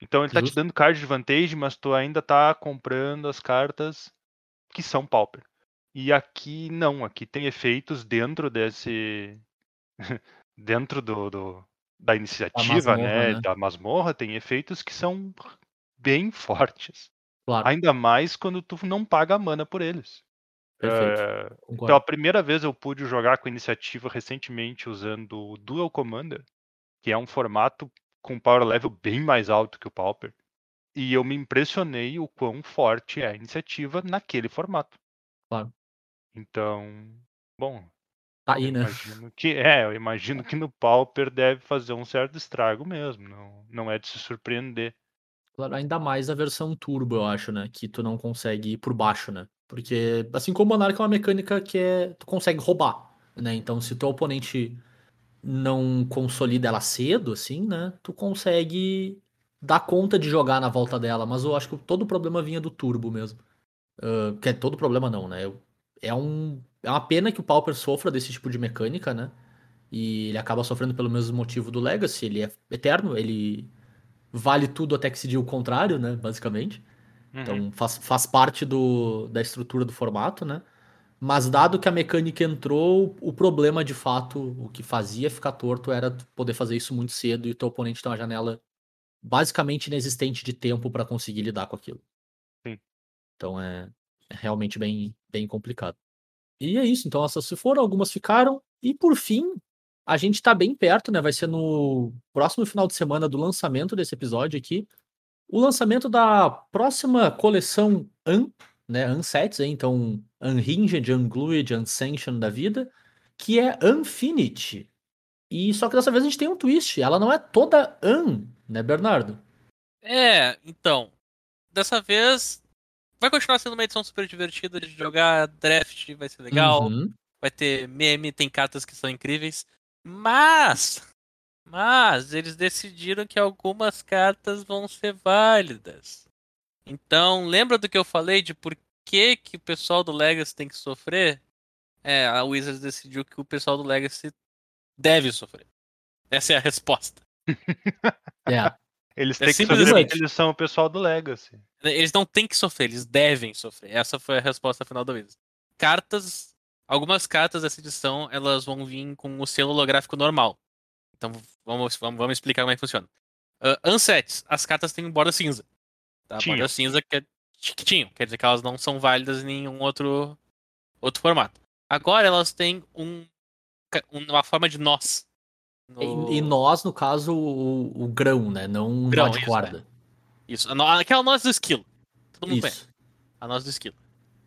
Então ele tá te Justo. dando card advantage, mas tu ainda tá comprando as cartas que são Pauper. E aqui não, aqui tem efeitos dentro desse. *laughs* dentro do, do- da iniciativa, masmorra, né? né? Da masmorra, tem efeitos que são bem *laughs* fortes. Claro, Ainda mais quando tu não paga mana por eles. Perfeito. É, Então, a primeira vez eu pude jogar com iniciativa recentemente usando o Dual Commander, que é um formato com power level bem mais alto que o Pauper. E eu me impressionei o quão forte é a iniciativa naquele formato. Claro. Então, bom, Tá aí, né? imagino que é, eu imagino que no Pauper deve fazer um certo estrago mesmo. Não, não é de se surpreender. Claro, ainda mais a versão turbo, eu acho, né? Que tu não consegue ir por baixo, né? Porque, assim como o Monarca é uma mecânica que é, tu consegue roubar, né? Então, se teu oponente não consolida ela cedo, assim, né? Tu consegue dar conta de jogar na volta dela. Mas eu acho que todo o problema vinha do turbo mesmo. Ah, que é todo problema não, né? É, um, é uma pena que o Pauper sofra desse tipo de mecânica, né? E ele acaba sofrendo pelo mesmo motivo do Legacy. Ele é eterno, ele vale tudo até que se diga o contrário, né? Basicamente. Uhum. Então faz, faz parte do, da estrutura do formato, né? Mas dado que a mecânica entrou, o problema de fato, o que fazia ficar torto era poder fazer isso muito cedo e o teu oponente ter uma janela basicamente inexistente de tempo para conseguir lidar com aquilo. Sim. Então é, é realmente bem, bem complicado. E é isso, então essas se foram, algumas ficaram. E por fim, a gente tá bem perto, né? Vai ser no próximo final de semana do lançamento desse episódio aqui. O lançamento da próxima coleção UN, né? Unsets, então Unhinged, Unglued, Unsanctioned da vida, que é Unfinity. E só que dessa vez a gente tem um twist. Ela não é toda Un, né, Bernardo? É, então. Dessa vez vai continuar sendo uma edição super divertida de jogar, draft vai ser legal, Uhum. vai ter meme, tem cartas que são incríveis, mas mas eles decidiram que algumas cartas vão ser válidas. Então, lembra do que eu falei de por que, que o pessoal do Legacy tem que sofrer? É, a Wizards decidiu que o pessoal do Legacy deve sofrer. Essa é a resposta. *laughs* É. Eles É têm que assim. que eles são o pessoal do Legacy. Eles não têm que sofrer, eles devem sofrer. Essa foi a resposta final da Wizards. Cartas, algumas cartas dessa edição, elas vão vir com o selo holográfico normal. Então vamos, vamos, vamos explicar como é que funciona. Uh, Unsets, as cartas têm borda cinza. Tá? Borda cinza que, é, que tinham, quer dizer que elas não são válidas em nenhum outro, outro formato. Agora elas têm um, uma forma de nós. no- E, e nós, no caso, o, o grão, né? Não um Grão, nó de isso, corda. Isso, a no- aquela nós do esquilo. Todo mundo conhece. Isso. a nós do esquilo.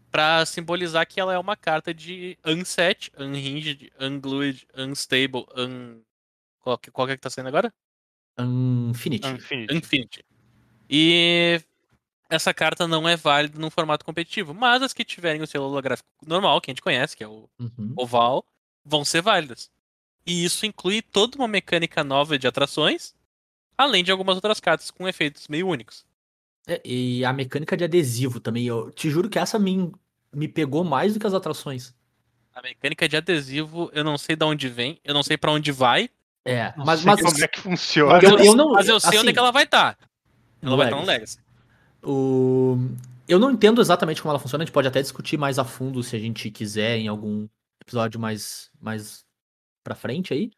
Pra simbolizar que ela é uma carta de unset, unhinged, unglued, unstable, un... Qual, que- qual que é que tá saindo agora? Infinity. Infinity. Infinity. E essa carta não é válida num formato competitivo, mas as que tiverem o selo holográfico normal, que a gente conhece, que é o Uhum. oval, vão ser válidas. E isso inclui toda uma mecânica nova de atrações, além de algumas outras cartas com efeitos meio únicos. É, e a mecânica de adesivo também. Eu te juro que essa me, me pegou mais do que as atrações. A mecânica de adesivo, eu não sei de onde vem, eu não sei pra onde vai, É, Não mas, sei mas como é que funciona. Mas eu- eu não- mas eu sei onde é assim, que ela vai estar. Ela no vai estar no Legacy. O... Eu não entendo exatamente como ela funciona, a gente pode até discutir mais a fundo se a gente quiser em algum episódio mais, mais pra frente aí.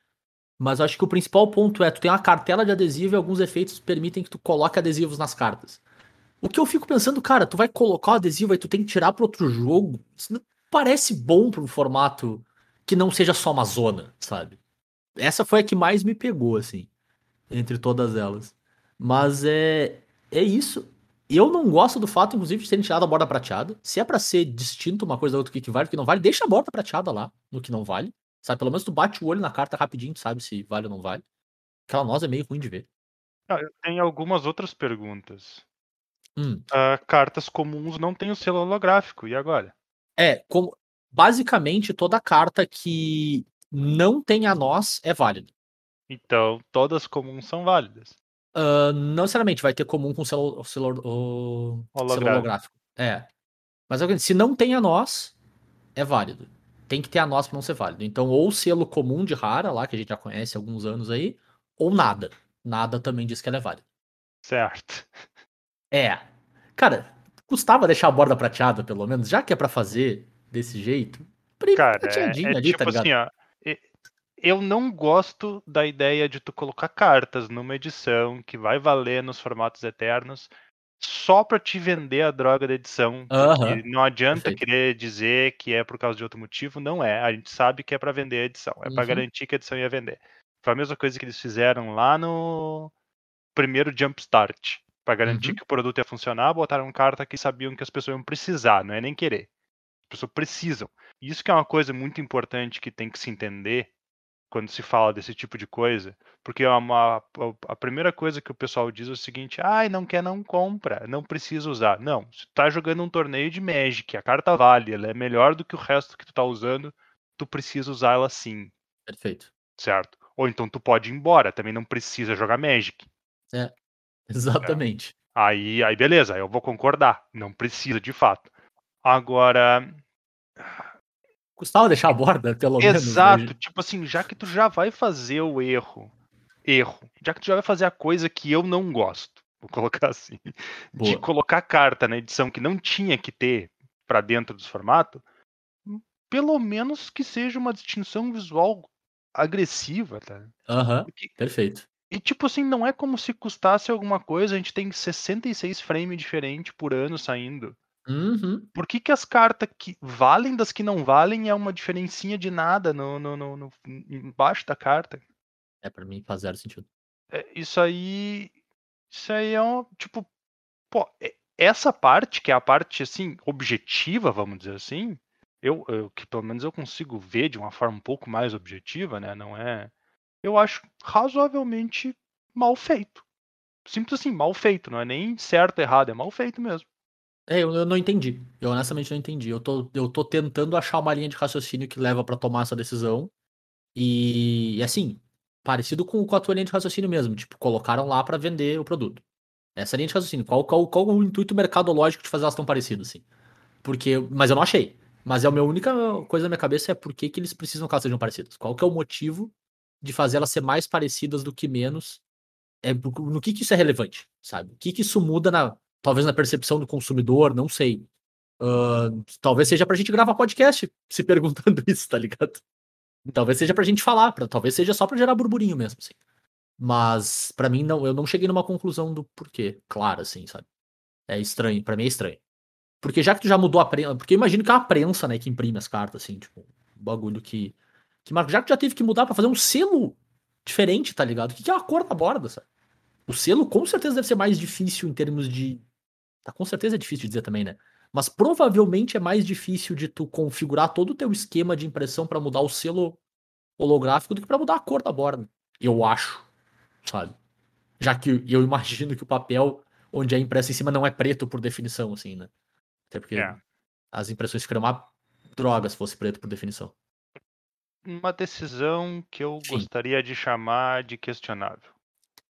Mas eu acho que o principal ponto é, tu tem uma cartela de adesivo e alguns efeitos permitem que tu coloque adesivos nas cartas. O que eu fico pensando, cara, tu vai colocar o adesivo aí tu tem que tirar para outro jogo. Isso não parece bom para um formato que não seja só uma zona, sabe? Essa foi a que mais me pegou, assim, entre todas elas. Mas é, é isso. Eu não gosto do fato, inclusive, de terem tirado a borda prateada. Se é pra ser distinto uma coisa da outra, o que que vale, o que não vale, deixa a borda prateada lá, no que não vale. Sabe? Pelo menos tu bate o olho na carta rapidinho, tu sabe se vale ou não vale. Aquela nós é meio ruim de ver. Ah, eu tenho algumas outras perguntas. Hum. Ah, cartas comuns não têm o selo holográfico, e agora? É, como. Basicamente, toda carta que não tem a nós é válida. Então, todas comuns são válidas. Ah, não necessariamente vai ter comum com selo, selo, o, selo Holográfico. holográfico. É. Mas o se não tem a nós, é válido. Tem que ter a nós pra não ser válido. Então, ou selo comum de rara, lá, que a gente já conhece há alguns anos aí, ou nada. Nada também diz que ela é válida. Certo. É. Cara, custava deixar a borda prateada, pelo menos, já que é pra fazer desse jeito. Cara, é, é ali, tipo tá ligado? assim, ó. Eu não gosto da ideia de tu colocar cartas numa edição que vai valer nos formatos eternos só pra te vender a droga da edição. Porque não adianta perfeito. querer dizer que é por causa de outro motivo, não é. A gente sabe que é pra vender a edição, é pra Uhum. garantir que a edição ia vender. Foi a mesma coisa que eles fizeram lá no primeiro Jumpstart. Pra garantir Uhum. que o produto ia funcionar, botaram carta que sabiam que as pessoas iam precisar, não é nem querer. As pessoas precisam. Isso que é uma coisa muito importante que tem que se entender quando se fala desse tipo de coisa, porque é uma, a primeira coisa que o pessoal diz é o seguinte: ai, não quer, não compra, não precisa usar. Não, se tu tá jogando um torneio de Magic, a carta vale, ela é melhor do que o resto que tu tá usando, tu precisa usar ela sim, Perfeito. certo? Ou então tu pode ir embora, também não precisa jogar Magic. Exatamente. Aí, aí beleza, eu vou concordar, não precisa de fato. Agora, Custava deixar a borda, pelo menos. né, Exato, gente? tipo assim, já que tu já vai fazer o erro, erro, já que tu já vai fazer a coisa que eu não gosto, *laughs* vou colocar assim, de Boa. colocar carta na edição que não tinha que ter pra dentro dos formatos, pelo menos que seja uma distinção visual agressiva, tá? Aham, Porque- perfeito. e tipo assim, não é como se custasse alguma coisa, a gente tem 66 frames diferentes por ano saindo. Uhum. Por que, que as cartas que valem das que não valem é uma diferencinha de nada no, no, no- no- embaixo da carta? É, pra mim faz zero sentido. É, isso aí. Isso aí é um. Tipo. Pô, é- essa parte, que é a parte assim, objetiva, vamos dizer assim, eu, eu- que pelo menos eu consigo ver de uma forma um pouco mais objetiva, né? Não é. Eu acho razoavelmente mal feito. Simples assim, mal feito, não é nem certo ou errado, é mal feito mesmo. É, eu, eu não entendi. Eu honestamente não entendi. Eu tô, eu tô tentando achar uma linha de raciocínio que leva pra tomar essa decisão. E, assim, parecido com, com a tua linha de raciocínio mesmo. Tipo, colocaram lá pra vender o produto. Essa linha de raciocínio. Qual, qual, qual o intuito mercadológico de fazer elas tão parecidas, assim? Porque, mas eu não achei. Mas é a minha única coisa na minha cabeça é por que, que eles precisam que elas sejam parecidas. Qual que é o motivo de fazer elas ser mais parecidas do que menos? É, no que, que isso é relevante, sabe? O que, que isso muda na, talvez na percepção do consumidor, não sei. Uh, talvez seja pra gente gravar podcast se *laughs* perguntando isso, tá ligado? Talvez seja pra gente falar, pra, talvez seja só pra gerar burburinho mesmo, assim. Mas para mim não, eu não cheguei numa conclusão do porquê, claro, assim, sabe? É estranho, para mim é estranho. Porque já que tu já mudou a prensa, porque imagino que é a prensa, né, que imprime as cartas, assim, tipo, um bagulho que que já que já teve que mudar para fazer um selo diferente, tá ligado? O que é a cor da borda, sabe? O selo com certeza deve ser mais difícil em termos de Tá, com certeza é difícil de dizer também, né? Mas provavelmente é mais difícil de tu configurar todo o teu esquema de impressão para mudar o selo holográfico do que para mudar a cor da borda. Eu acho, sabe? Já que eu imagino que o papel onde é impresso em cima não é preto por definição, assim, né? Até porque É. as impressões ficariam uma droga se fosse preto por definição. Uma decisão que eu Sim. gostaria de chamar de questionável.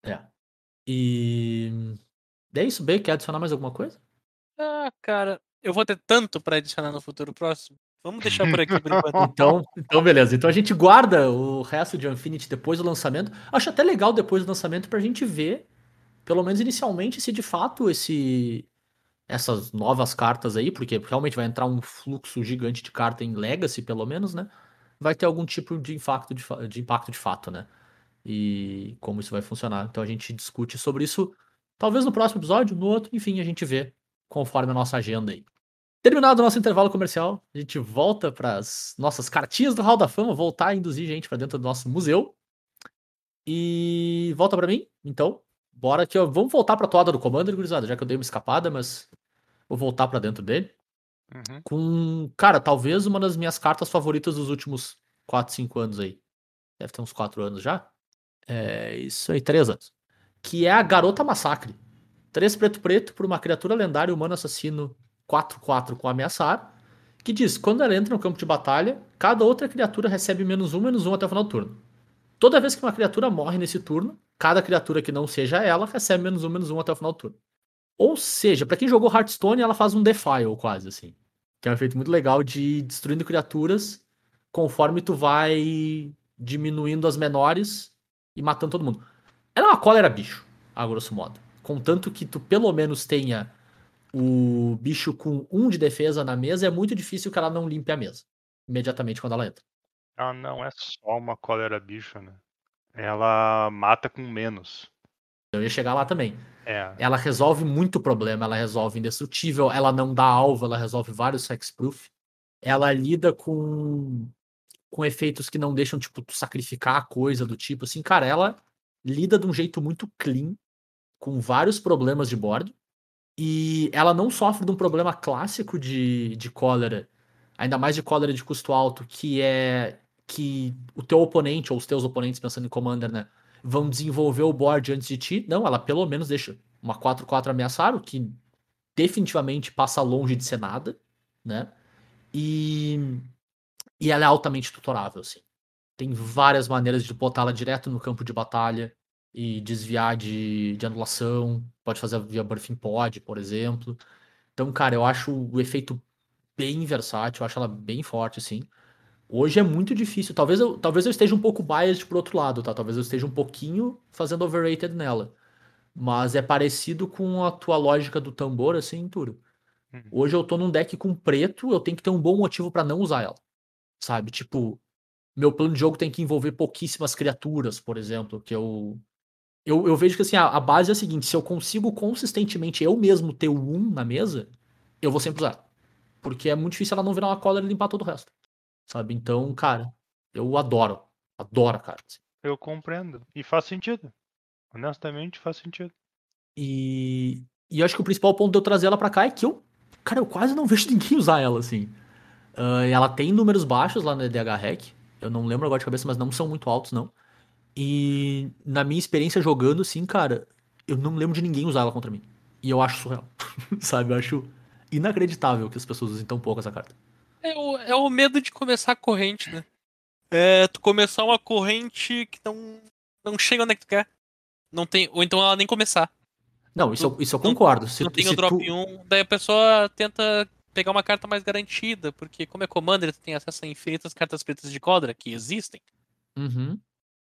É. E. É isso, B, quer adicionar mais alguma coisa? Ah, cara, eu vou ter tanto pra adicionar no futuro próximo. Vamos deixar por aqui por enquanto. Então, então, beleza. Então a gente guarda o resto de Infinity depois do lançamento. Acho até legal depois do lançamento pra gente ver, pelo menos inicialmente, se de fato esse essas novas cartas aí, porque realmente vai entrar um fluxo gigante de carta em Legacy, pelo menos, né? Vai ter algum tipo de impacto de, de impacto de fato, né? E como isso vai funcionar. Então a gente discute sobre isso, talvez no próximo episódio, no outro, enfim, a gente vê conforme a nossa agenda aí. Terminado o nosso intervalo comercial, a gente volta para as nossas cartinhas do Hall da Fama, voltar a induzir gente para dentro do nosso museu. E volta para mim, então. Bora que eu... vamos voltar para a toada do Commander, gurizada, já que eu dei uma escapada, mas vou voltar para dentro dele. Uhum. Com, cara, talvez uma das minhas cartas favoritas dos últimos 4, 5 anos aí. Deve ter uns 4 anos já. É isso aí, 3 anos. Que é a Garota Massacre. 3 preto preto por uma criatura lendária humano assassino 4-4 com ameaçar. Que diz: quando ela entra no campo de batalha, cada outra criatura recebe menos um, menos um até o final do turno. Toda vez que uma criatura morre nesse turno, cada criatura que não seja ela recebe menos um, menos um até o final do turno. Ou seja, pra quem jogou Hearthstone, ela faz um Defile quase assim. Que é um efeito muito legal de destruindo criaturas conforme tu vai diminuindo as menores e matando todo mundo. Ela é uma cólera bicho, a grosso modo. Contanto que tu pelo menos tenha o bicho com um de defesa na mesa, é muito difícil que ela não limpe a mesa. Imediatamente quando ela entra. Ela não é só uma cólera bicho, né? Ela mata com menos. Eu ia chegar lá também. É. Ela resolve muito problema, ela resolve indestrutível, ela não dá alvo, ela resolve vários hexproof. Ela lida com com efeitos que não deixam tipo tu sacrificar a coisa do tipo assim, cara, ela lida de um jeito muito clean com vários problemas de board e ela não sofre de um problema clássico de, de cólera, ainda mais de cólera de custo alto, que é que o teu oponente ou os teus oponentes pensando em commander, né, vão desenvolver o board antes de ti. Não, ela pelo menos deixa uma 4-4 ameaçar, o que definitivamente passa longe de ser nada, né? E, e ela é altamente tutorável, assim. Tem várias maneiras de botá-la direto no campo de batalha e desviar de, de anulação. Pode fazer via Birthing Pod, por exemplo. Então, cara, eu acho o efeito bem versátil, eu acho ela bem forte, assim. Hoje é muito difícil. Talvez eu, talvez eu esteja um pouco biased pro outro lado, tá? Talvez eu esteja um pouquinho fazendo overrated nela. Mas é parecido com a tua lógica do tambor, assim, Turo. Uhum. Hoje eu tô num deck com preto, eu tenho que ter um bom motivo pra não usar ela. Sabe? Tipo, meu plano de jogo tem que envolver pouquíssimas criaturas, por exemplo, que eu eu, eu vejo que assim, a, a base é a seguinte, se eu consigo consistentemente eu mesmo ter o 1 na mesa, eu vou sempre usar. Porque é muito difícil ela não virar uma cola e limpar todo o resto. Sabe? Então, cara, eu adoro. Adoro, cara. assim. Eu compreendo. E faz sentido. Honestamente, faz sentido. E, e eu acho que o principal ponto de eu trazer ela pra cá é que eu, cara, eu quase não *laughs* vejo ninguém usar ela, assim. Ah, ela tem números baixos lá no EDH Hack. Eu não lembro agora de cabeça, mas não são muito altos, não. E na minha experiência jogando, assim, cara, eu não lembro de ninguém usar ela contra mim. E eu acho surreal. *laughs* Sabe? Eu acho. inacreditável que as pessoas usem tão pouco essa carta. É o, é o medo de começar a corrente, né? É tu começar uma corrente que não, não chega onde é que tu quer. Não tem, ou então ela nem começar. Não, isso, eu, isso eu concordo. Se, não tu- tem se o drop tu- 1, daí a pessoa tenta pegar uma carta mais garantida, porque como é Commander, tu tem acesso a infinitas cartas pretas de Codra, que existem. Uhum.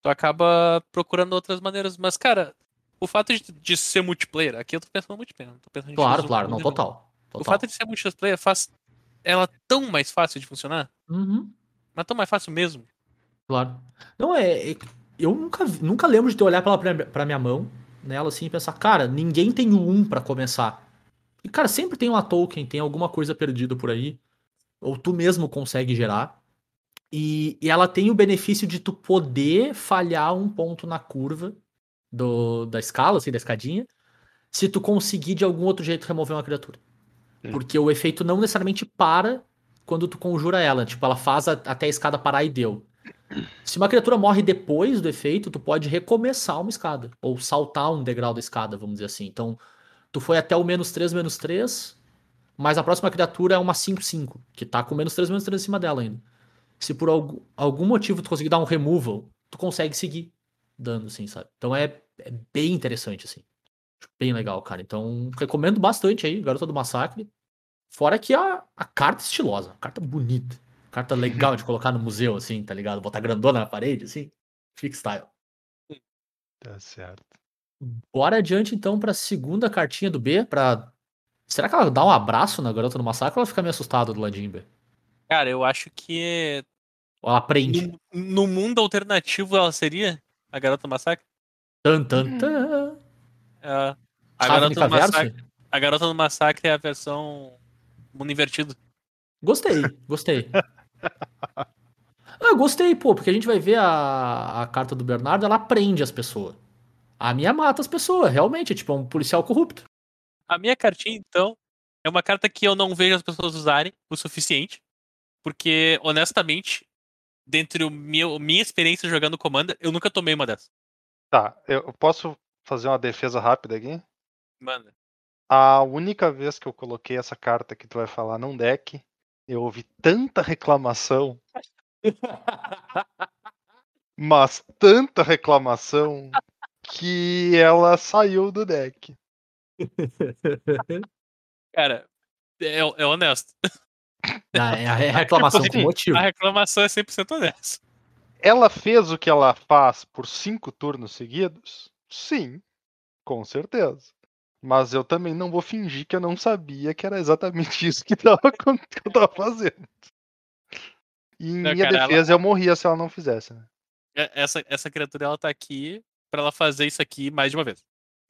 Tu acaba procurando outras maneiras. Mas, cara, o fato de, de ser multiplayer, aqui eu tô pensando multiplayer, não tô pensando Claro, X1, claro, não, né? total. O total. fato de ser multiplayer faz ela tão mais fácil de funcionar, Uhum. mas tão mais fácil mesmo. Claro. Não, é. é- eu nunca, nunca lembro de ter olhar pra, pra minha mão nela assim e pensar, cara, ninguém tem o um pra começar. E, cara, sempre tem uma token, tem alguma coisa perdida por aí. Ou tu mesmo consegue gerar. E, e ela tem o benefício de tu poder falhar um ponto na curva do, da escala, assim, da escadinha, se tu conseguir de algum outro jeito remover uma criatura. Hum. Porque o efeito não necessariamente para quando tu conjura ela. Tipo, ela faz a- até a escada parar e deu. Se uma criatura morre depois do efeito, tu pode recomeçar uma escada. Ou saltar um degrau da escada, vamos dizer assim. Então, tu foi até o menos 3, menos 3, mas a próxima criatura é uma 5-5, que tá com menos 3, menos 3 em cima dela ainda. Se por algum, motivo tu conseguir dar um removal, tu consegue seguir dando, assim, sabe? Então é, é bem interessante, assim. Bem legal, cara. Então, recomendo bastante aí, Garota do Massacre. Fora que a, a carta é estilosa, a carta bonita. Carta legal de colocar no museu, assim, tá ligado? Botar grandona na parede, assim. Chic style. Tá certo. Bora adiante, então, pra segunda cartinha do B, pra... Será que ela dá um abraço na Garota do Massacre ou ela fica meio assustada do ladinho, B? Cara, eu acho que ela prende? no, no mundo alternativo ela seria a Garota do Massacre? Tan, tan, tan. É, a, garota do massacre a Garota do Massacre é a versão mundo invertido. Gostei, gostei. *laughs* Ah, gostei, pô, porque a gente vai ver a, a carta do Bernardo, ela prende as pessoas. A minha mata as pessoas, realmente, é tipo um policial corrupto. A minha cartinha, então, é uma carta que eu não vejo as pessoas usarem o suficiente. Porque, honestamente, dentre o meu, minha experiência jogando Commander, eu nunca tomei uma dessas. Tá, eu posso fazer uma defesa rápida aqui? Manda. A única vez que eu coloquei essa carta que tu vai falar num deck, eu ouvi tanta reclamação, *laughs* mas tanta reclamação, que ela saiu do deck. *laughs* Cara, é, é honesto. *laughs* Ah, é a reclamação com motivo. A reclamação é 100% honesta. Ela fez o que ela faz por cinco turnos seguidos? Sim, com certeza. Mas eu também não vou fingir que eu não sabia que era exatamente *laughs* isso que, tava, que eu tava fazendo. E em Não, minha cara, ela- defesa eu morria se ela não fizesse, né? É- Essa, essa criatura, ela tá aqui pra ela fazer isso aqui mais de uma vez.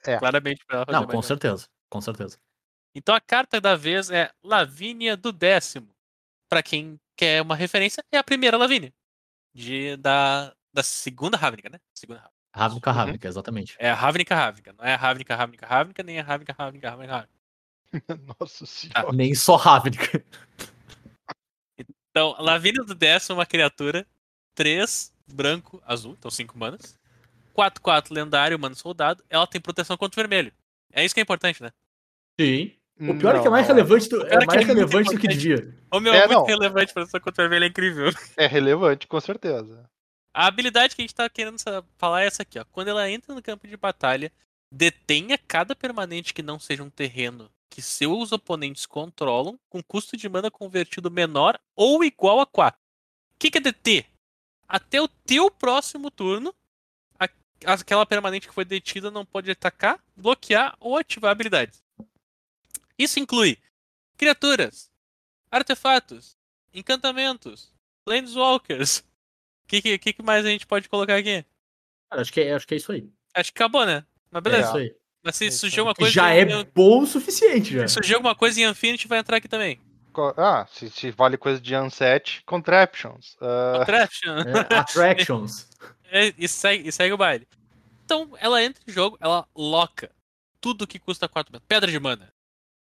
É. Claramente pra ela fazer Não, mais com certeza, com certeza. Então a carta da vez é Lavínia do décimo. Pra quem quer uma referência, é a primeira Lavínia. De, da, da segunda Ravnica, né? Segunda Ravnica. Ravnica, Uhum. Ravnica, exatamente. É a Ravnica Ravnica. Não é a Ravnica Ravnica Ravnica, nem a Ravnica Ravnica Ravnica Ravnica. *laughs* Nossa senhora. Nem só Ravnica. Então, Lavínia do décimo é uma criatura. 3, branco, azul. Então 5 manas. 4-4, lendário, mano soldado. Ela tem proteção contra o vermelho. É isso que é importante, né? Sim. O pior é que é Não, mais não relevante do, é é que mais é relevante do que importante. devia. O meu É, é, muito não. relevante, proteção contra o vermelho é incrível. É relevante, com certeza. A habilidade que a gente tá querendo falar é essa aqui, ó. Quando ela entra no campo de batalha, detenha cada permanente que não seja um terreno que seus oponentes controlam, com custo de mana convertido menor ou igual a 4. O que, que é deter? Até o teu próximo turno, aquela permanente que foi detida não pode atacar, bloquear ou ativar habilidades. Isso inclui criaturas, artefatos, encantamentos, planeswalkers. O que, que, que mais a gente pode colocar aqui? Cara, acho que é, acho que é isso aí. Acho que acabou, né? Mas É beleza. isso aí. Mas se É isso surgir uma coisa. já em- é bom o suficiente, já. Se surgir alguma coisa em Infinity, vai entrar aqui também. Ah, se, se vale coisa de Unset, Contraptions. Contraption. É, attractions. *laughs* É, e, segue, e segue o baile. Então, ela entra em jogo, ela loca tudo que custa 4 mana. Pedra de mana.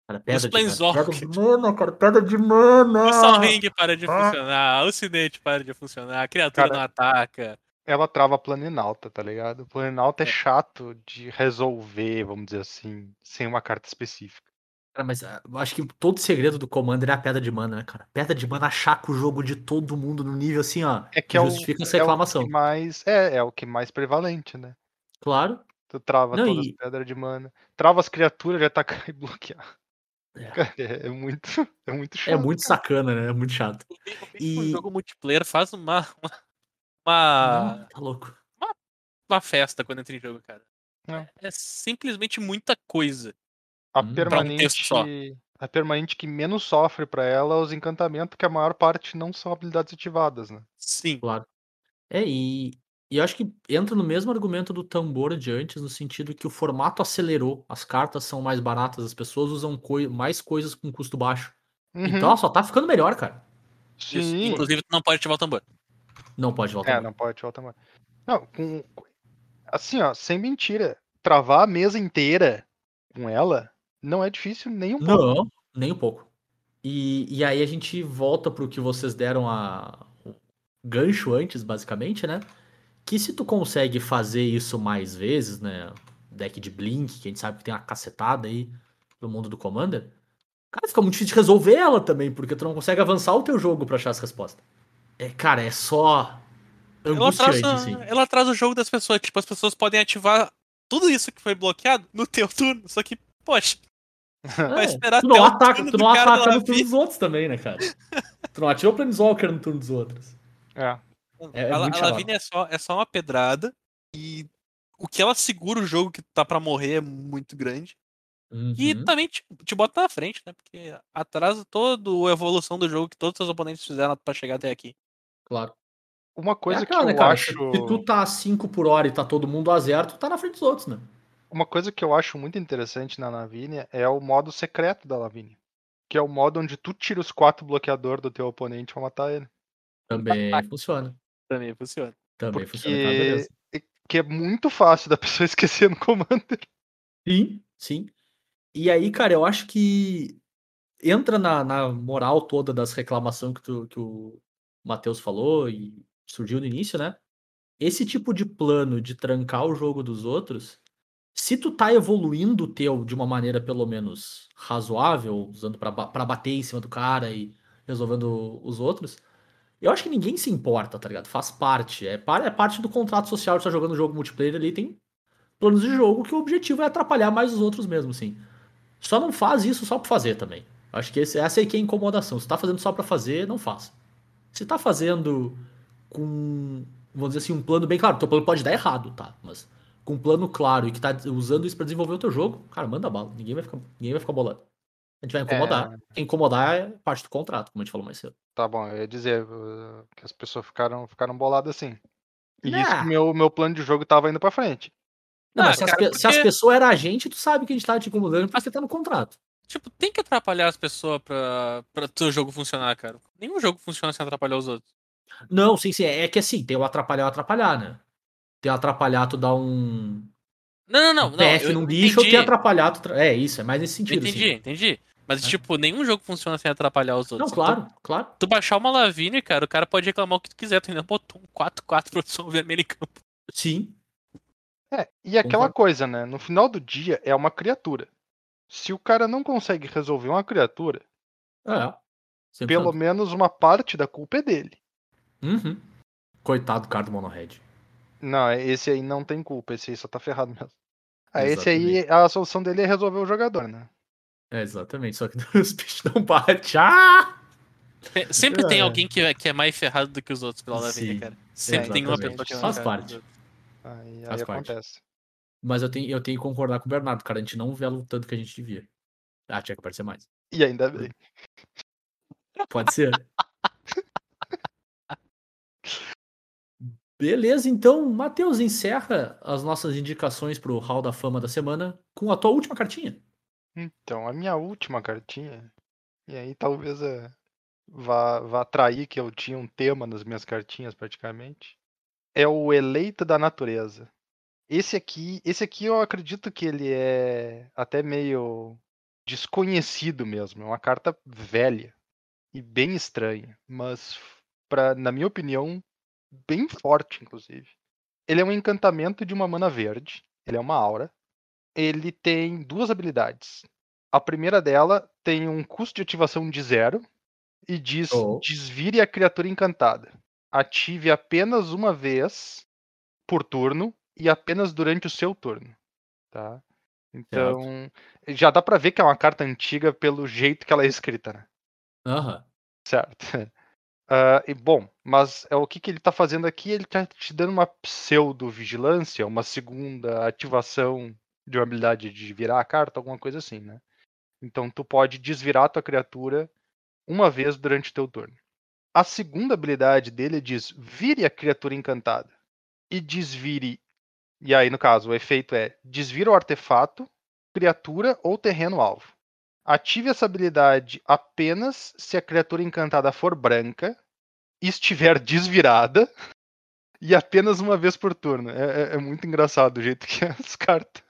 Cara, pedra de Planeswalker. pedra de mana, cara, pedra de mana. O Sol Ring para de Ah. funcionar, o Cinete para de funcionar, a criatura Cara, não ataca. ela trava Planinalta, tá ligado? Planinalta é É. chato de resolver, vamos dizer assim, sem uma carta específica. Cara, mas ah, eu acho que todo segredo do Commander é a pedra de mana, né, cara? Pedra de mana achaca o jogo de todo mundo no nível assim, ó. É que é o, justifica essa é o reclamação. que mais. É, é o que mais prevalente, né? Claro. Tu trava Não, todas e- as pedras de mana. Trava as criaturas de atacar *laughs* e bloquear. É. Cara, é, é muito. *laughs* É muito chato. É muito cara. sacana, né? É muito chato. O o que E- O jogo multiplayer faz uma, uma, uma, Não, tá louco. uma festa quando entra em jogo, cara. É. É simplesmente muita coisa. A Hum. Pra um permanente. A permanente que menos sofre pra ela é os encantamentos, que a maior parte não são habilidades ativadas, né? Sim. Claro. É, e, e eu acho que entra no mesmo argumento do tambor de antes, no sentido que o formato acelerou, as cartas são mais baratas, as pessoas usam coi- mais coisas com custo baixo. Então Uhum. ela só tá ficando melhor, cara. Isso. Sim. Inclusive, tu não pode ativar o tambor. Não pode voltar. É, mais. não pode ativar o tamanho. Não, com. Assim, ó, sem mentira. Travar a mesa inteira com ela não é difícil nem um pouco. Não, nem um pouco. E, e aí a gente volta pro que vocês deram a o gancho antes, basicamente, né? Que se tu consegue fazer isso mais vezes, né? Deck de Blink, que a gente sabe que tem uma cacetada aí no mundo do Commander. Cara, fica muito difícil de resolver ela também, porque tu não consegue avançar o teu jogo pra achar as respostas. É, cara, é só Ela traz, angustiante, assim. ela traz o jogo das pessoas. Tipo, as pessoas podem ativar tudo isso que foi bloqueado no teu turno. Só que, poxa, *laughs* vai É, esperar tu não ataca, tu não ataca no turno dos outros também, né, cara? *laughs* tu não ativa o Planeswalker no turno dos outros. É. É- é a, muito a xarope. Lavínia é só, é só uma pedrada. E o que ela segura o jogo que tá pra morrer é muito grande. E Uhum. também te, te bota na frente, né? Porque atrasa toda a evolução do jogo que todos os seus oponentes fizeram pra chegar até aqui. Claro. Uma coisa é aquela, que né, eu cara? acho. Se, se tu tá 5 por hora e tá todo mundo a zero, tu tá na frente dos outros, né? Uma coisa que eu acho muito interessante na Lavínia é o modo secreto da Lavínia. Que é o modo onde tu tira os quatro bloqueadores do teu oponente pra matar ele. Também funciona. Também funciona. Também funciona. Tá. Porque que é muito fácil da pessoa *laughs* esquecer no Commander. Sim, sim. E aí, cara, eu acho que entra na, na moral toda das reclamações que, tu- que o Matheus falou e surgiu no início, né? Esse tipo de plano de trancar o jogo dos outros, se tu tá evoluindo o teu de uma maneira pelo menos razoável, usando pra bater em cima do cara e resolvendo os outros, eu acho que ninguém se importa, tá ligado? Faz parte. É, é parte do contrato social de estar jogando jogo multiplayer ali, tem planos de jogo que o objetivo é atrapalhar mais os outros mesmo, sim. Só não faz isso só pra fazer também. Acho que esse, essa aí que é a incomodação. Se tá fazendo só pra fazer, não faz. Se tá fazendo com, vamos dizer assim, um plano bem claro, teu plano pode dar errado, tá? Mas com um plano claro e que tá usando isso pra desenvolver o teu jogo, cara, manda bala. Ninguém vai ficar, ninguém vai ficar bolado. A gente vai incomodar. Quem incomodar é parte do contrato, como a gente falou mais cedo. Tá bom, eu ia dizer uh, que as pessoas ficaram, ficaram boladas assim. E isso Nah. que meu, meu plano de jogo tava indo pra frente. Não, Ah, mas se, as, cara, pe- se as porque- pessoas eram a gente, tu sabe que a gente tá te incomodando porque tá no contrato. Tipo, tem que atrapalhar as pessoas pra, pra teu jogo funcionar, cara. Nenhum jogo funciona sem atrapalhar os outros. Não, sim, sim. É que assim, tem o atrapalhar o atrapalhar, né? Tem o atrapalhar, tu dá um, Não, não, não. um não PF eu num bicho, ou entendi, tem atrapalhar, tu tra- É, isso, é mais nesse eu sentido. entendi, Assim. entendi. Mas, É. tipo, nenhum jogo funciona sem atrapalhar os Não, outros. claro, Então, claro. tu baixar uma Lavínia, cara, o cara pode reclamar o que tu quiser. Tu ainda botou um 4-4 produção vermelha em campo. Sim. É, e aquela Concordo. coisa, né? No final do dia é uma criatura. Se o cara não consegue resolver uma criatura, É. 100%. pelo menos uma parte da culpa é dele. Uhum. Coitado do cara do Monohead. Não, esse aí não tem culpa, esse aí só tá ferrado *laughs* mesmo. Ah, esse aí, a solução dele é resolver o jogador, né? É, exatamente. Só que *laughs* os bichos não batem. Ah! Tem- *laughs* Sempre tem É. alguém que, é- que é mais ferrado do que os outros pela Lavínia, Sim, cara. Sempre tem uma pessoa que é Faz mais parte. ferrada. Aí, Faz aí parte. acontece. Mas eu tenho, eu tenho que concordar com o Bernardo, cara. A gente não o tanto que a gente devia. Ah, tinha que aparecer mais. E ainda bem. Pode ser. Beleza, então, Matheus, encerra as nossas indicações pro Hall da Fama da semana com a tua última cartinha. Então, a minha última cartinha, e aí talvez eh, vá, vá atrair que eu tinha um tema nas minhas cartinhas praticamente, é o Eleito da Natureza. Esse aqui, esse aqui eu acredito que ele é até meio desconhecido mesmo, é uma carta velha e bem estranha, mas pra, na minha opinião, bem forte inclusive. Ele é um encantamento de uma mana verde, ele é uma aura. Ele tem duas habilidades. A primeira dela tem um custo de ativação de zero e diz Oh. desvire a criatura encantada. Ative apenas uma vez por turno e apenas durante o seu turno. Tá? Então, já dá pra ver que é uma carta antiga pelo jeito que ela é escrita, né? Aham. Certo. *laughs* Ah, e bom, mas é o que, que ele tá fazendo aqui? Ele tá te dando uma pseudo-vigilância, uma segunda ativação de uma habilidade de virar a carta, alguma coisa assim, né? Então tu pode desvirar a tua criatura uma vez durante o teu turno. A segunda habilidade dele diz vire a criatura encantada e desvire. E aí, no caso, o efeito é desvira o artefato, criatura ou terreno alvo. Ative essa habilidade apenas se a criatura encantada for branca, estiver *laughs* desvirada e apenas uma vez por turno. É, é- é muito engraçado o jeito que *laughs* as cartas,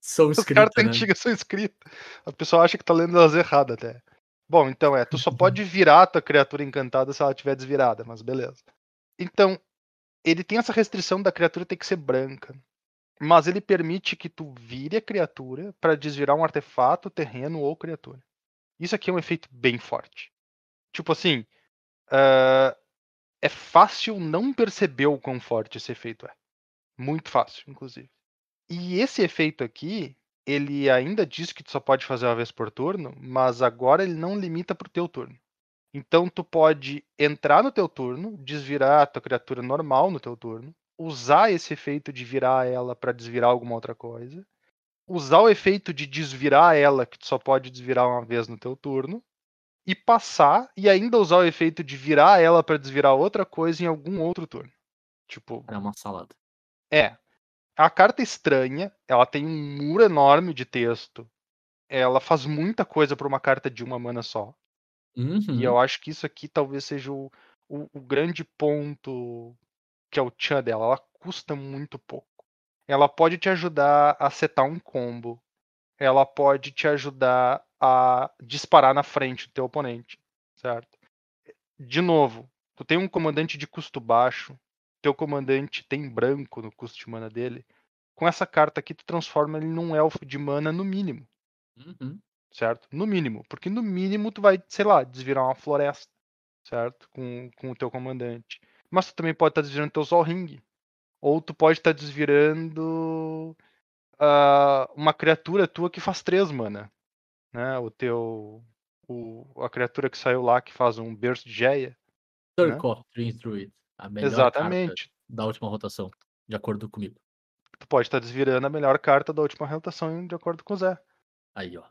São as escritas, cartas né? antigas são escritas. A pessoa acha que tá lendo elas erradas até. Bom, então é, tu só *laughs* pode virar a tua criatura encantada se ela estiver desvirada, mas beleza. Então, ele tem essa restrição da criatura ter que ser branca. Mas ele permite que tu vire a criatura para desvirar um artefato, terreno ou criatura. Isso aqui é um efeito bem forte. Tipo assim, ah, é fácil não perceber o quão forte esse efeito é. Muito fácil, inclusive. E esse efeito aqui, ele ainda diz que tu só pode fazer uma vez por turno, mas agora ele não limita pro teu turno. Então tu pode entrar no teu turno, desvirar a tua criatura normal no teu turno, usar esse efeito de virar ela para desvirar alguma outra coisa, usar o efeito de desvirar ela, que tu só pode desvirar uma vez no teu turno, e passar e ainda usar o efeito de virar ela para desvirar outra coisa em algum outro turno. Tipo, É uma salada. é. A carta estranha, ela tem um muro enorme de texto. Ela faz muita coisa para uma carta de uma mana só. Uhum. E eu acho que isso aqui talvez seja o, o, o grande ponto que é o tchan dela. Ela custa muito pouco. Ela pode te ajudar a setar um combo. Ela pode te ajudar a disparar na frente do teu oponente, certo? De novo, tu tem um comandante de custo baixo, teu comandante tem branco no custo de mana dele. Com essa carta aqui, tu transforma ele num elfo de mana no mínimo Uhum. certo? No mínimo, porque no mínimo tu vai, sei lá, desvirar uma floresta, certo? Com, com o teu comandante. Mas tu também pode estar desvirando teu Sol Ring. Ou tu pode estar desvirando ah, uma criatura tua que faz três mana. Né? O teu. O, a criatura que saiu lá que faz um Burst de Geia. Circle Dreams Druid. A melhor carta Exatamente. da última rotação, de acordo comigo. Tu pode estar desvirando a melhor carta da última rotação de acordo com o Zé. Aí, ó.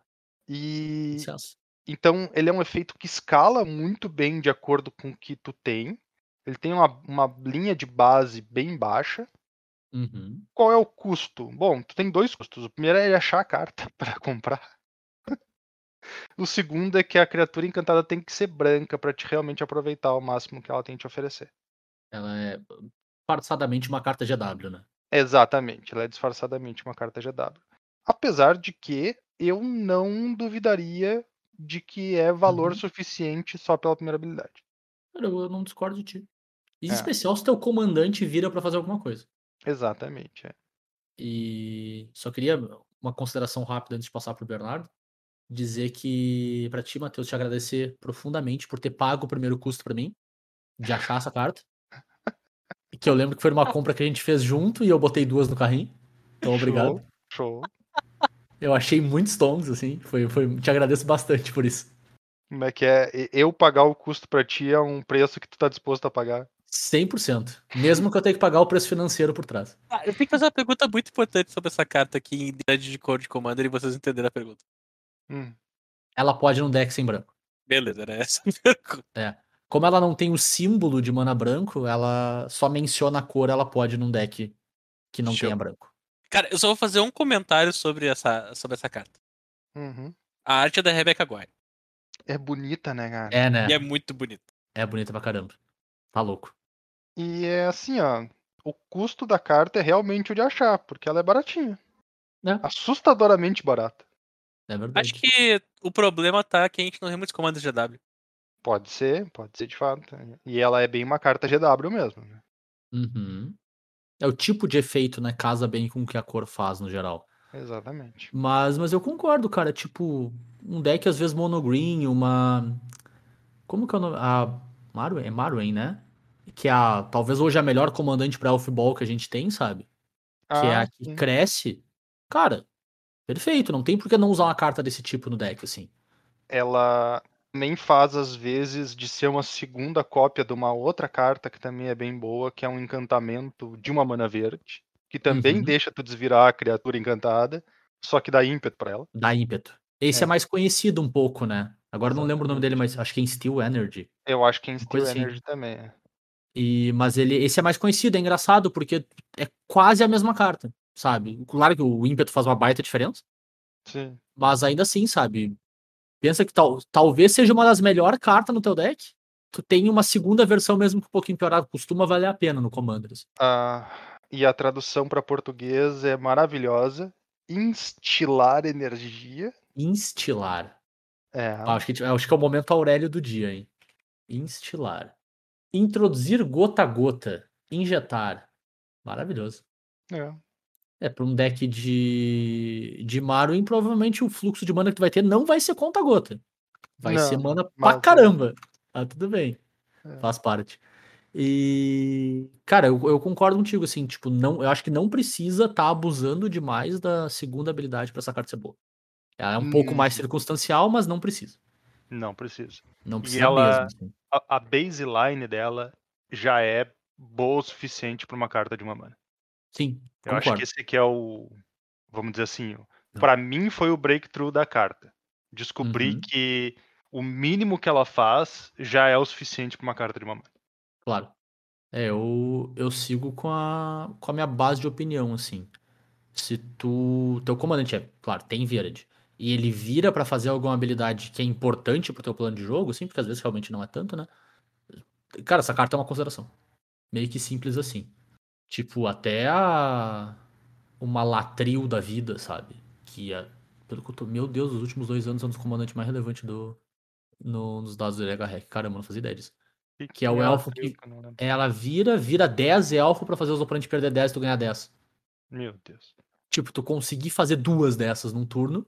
E Licença. Então, ele é um efeito que escala muito bem de acordo com o que tu tem. Ele tem uma, uma linha de base bem baixa. Uhum. Qual é o custo? Bom, tu tem dois custos. O primeiro é achar a carta *laughs* para comprar. o segundo é que a criatura encantada tem que ser branca para te realmente aproveitar o máximo que ela tem te oferecer. Ela é disfarçadamente uma carta GW, né? Exatamente, ela é disfarçadamente uma carta GW. Apesar de que eu não duvidaria de que é valor Uhum. suficiente só pela primeira habilidade. Cara, eu não discordo de ti. Em É. especial se teu comandante vira pra fazer alguma coisa. Exatamente. é. E só queria uma consideração rápida antes de passar pro Bernardo. Dizer que, pra ti, Matheus, te agradecer profundamente por ter pago o primeiro custo pra mim, de achar essa carta. Que eu lembro que foi numa compra que a gente fez junto e eu botei duas no carrinho. Então, obrigado. Show. show. Eu achei muitos tons, assim. Foi, foi, te agradeço bastante por isso. Como é que é? Eu pagar o custo pra ti é um preço que tu tá disposto a pagar. 100%. Mesmo que eu tenha que pagar o preço financeiro por trás. Ah, eu tenho que fazer uma pergunta muito importante sobre essa carta aqui em identidade de cor de Commander e vocês entenderam a pergunta. Hum, Ela pode num deck sem branco. Beleza, era essa a pergunta. Como ela não tem o símbolo de mana branco, ela só menciona a cor, ela pode num deck que não Show. tenha branco. Cara, eu só vou fazer um comentário sobre essa, sobre essa carta. uhum. A arte é da Rebecca Guire. É bonita, né, cara? É, né? E é muito bonito. É bonita pra caramba. Tá louco. E é assim, ó. O custo da carta é realmente o de achar, porque ela é baratinha. É. Assustadoramente barata. É verdade. Acho que o problema tá que a gente não tem muitos comandos GW. Pode ser, pode ser de fato. E ela é bem uma carta GW mesmo. né? Uhum. É o tipo de efeito, né? Casa bem com o que a cor faz no geral. Exatamente. Mas, mas eu concordo, cara. Tipo, um deck às vezes monogreen, uma. Como que é o nome? A Marwen? É Marwen, né? Que é a, talvez hoje a melhor comandante pra Elfball que a gente tem, sabe? Que é Ah, a que sim. cresce. Cara, perfeito. Não tem por que não usar uma carta desse tipo no deck, assim. Ela nem faz, às vezes, de ser uma segunda cópia de uma outra carta que também é bem boa, que é um encantamento de uma mana verde, que também Uhum. deixa tu desvirar a criatura encantada, só que dá ímpeto pra ela. Dá ímpeto. Esse é, É. mais conhecido um pouco, né? Agora não lembro o nome dele, mas acho que é em Steel Energy. Eu acho que em Steel assim. Energy também. é. E, mas ele, esse é mais conhecido, é engraçado, porque é quase a mesma carta, sabe? Claro que o ímpeto faz uma baita diferença, Sim. mas ainda assim, sabe? Pensa que tal, talvez seja uma das melhores cartas no teu deck. Tu tem uma segunda versão, mesmo que um pouquinho piorada, costuma valer a pena no Commander. assim. Ah, e a tradução para português é maravilhosa. Instilar energia. Instilar. É. Ah, acho, que, acho que é o momento Aurélio do dia, hein? Instilar. Introduzir gota a gota. Injetar. Maravilhoso. é. É, para um deck de, de Marwin, provavelmente o fluxo de mana que tu vai ter não vai ser conta gota. Vai ser Não, mana mas pra é. caramba. Ah, tudo bem. É. Faz parte. E, cara, eu, eu concordo contigo, assim, tipo, não, eu acho que não precisa estar abusando demais da segunda habilidade pra essa carta ser boa. Ela é um pouco mais Hum. circunstancial, mas não precisa. Não precisa. Não E precisa ela- mesmo. assim. A, a baseline dela já é boa o suficiente para uma carta de uma mana. Sim, Eu acho concordo. que esse aqui é o. Vamos dizer assim. Para mim foi o breakthrough da carta. Descobrir Uhum. que o mínimo que ela faz já é o suficiente para uma carta de uma mana. Claro. É, eu, eu sigo com a, com a minha base de opinião, assim. Se tu. Teu comandante é, claro, tem verde. E ele vira pra fazer alguma habilidade que é importante pro teu plano de jogo, assim, porque às vezes realmente não é tanto, né? Cara, essa carta é uma consideração. Meio que simples assim. Tipo, até a. Uma latril da vida, sabe? Que é. Pelo que eu tô. Meu Deus, os últimos dois anos um dos comandantes mais relevantes do. No, nos dados do LHREC. Caramba, não fazia ideia disso. Que é o ela elfo que-. Ela vira, vira 10 elfo pra fazer os oponentes perder 10 e tu ganhar 10. Meu Deus. Tipo, tu conseguir fazer duas dessas num turno,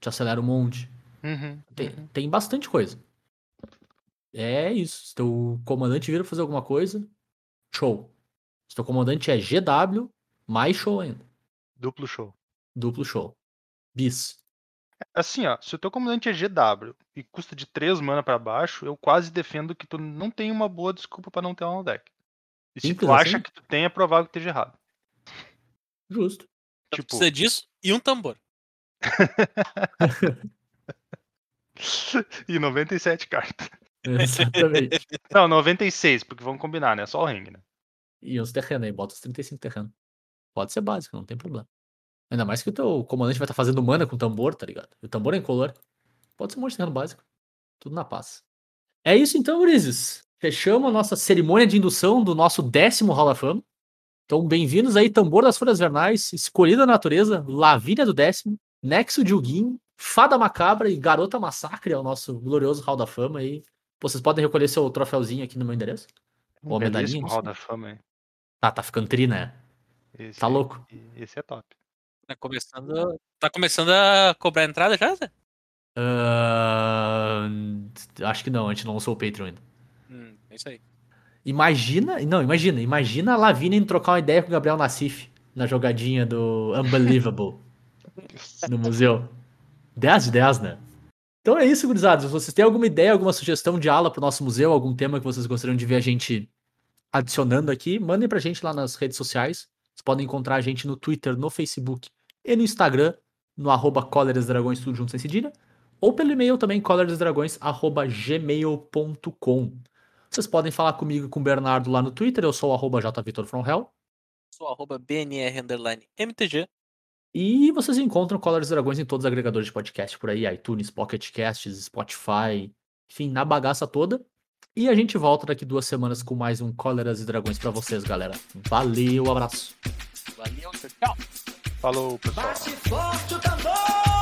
te acelera um monte. Uhum, Tem, uhum. tem bastante coisa. É isso. Se teu comandante vira pra fazer alguma coisa, show. Se teu comandante é GW, mais show ainda. Duplo show. Duplo show. Bis. Assim, ó, se o teu comandante é GW e custa de 3 mana pra baixo, eu quase defendo que tu não tem uma boa desculpa pra não ter ela no deck. E se Simples tu acha assim? que tu tem, é provável que esteja errado. Justo. Então Tipo, precisa disso e um tambor. *laughs* *laughs* e 97 cartas. Exatamente. *laughs* Não, 96, porque vamos combinar, né? Só o ring, né? E uns terrenos aí, bota os 35 terrenos. Pode ser básico, não tem problema. Ainda mais que o teu comandante vai estar fazendo mana com tambor, tá ligado? E o tambor é incolor. Pode ser um monte de terreno básico. Tudo na paz. É isso então, Gurizes. Fechamos a nossa cerimônia de indução do nosso décimo Hall da Fama. Então, bem-vindos aí, Tambor das Folhas Vernais, Escolhida da Natureza, Lavínia do Décimo, Nexo de Huguin, Fada Macabra e Garota Massacre, é o nosso glorioso Hall da Fama aí. Vocês podem recolher seu troféuzinho aqui no meu endereço. Ou a medalhinha, Hall da Fama, hein? Tá, tá ficando tri, né? Esse Tá louco. Esse é top. Tá começando, tá começando a cobrar entrada já, Zé? Ahn, acho que não, a gente não lançou o Patreon ainda. Hum, é isso aí. Imagina, não, imagina, imagina a indo trocar uma ideia com o Gabriel Nassif na jogadinha do Unbelievable *laughs* no museu. 10 de 10, né? Então é isso, gurizados. Se vocês têm alguma ideia, alguma sugestão de aula pro nosso museu, algum tema que vocês gostariam de ver a gente adicionando aqui, mandem pra gente lá nas redes sociais. Vocês podem encontrar a gente no Twitter, no Facebook e no Instagram, no arroba Dragões, tudo junto sem cedilha, ou pelo e-mail também, coleradosdragões.gmail.com. Vocês podem falar comigo e com o Bernardo lá no Twitter, eu sou o arroba jvitorfromhell. Sou arroba BNR underline MTG. E vocês encontram Colors Dragões em todos os agregadores de podcast por aí, iTunes, Pocket Casts, Spotify, enfim, na bagaça toda. E a gente volta daqui duas semanas com mais um Cóleras e Dragões pra vocês, galera. Valeu, abraço. Valeu, tchau. Falou, pessoal. Bate forte o tambor!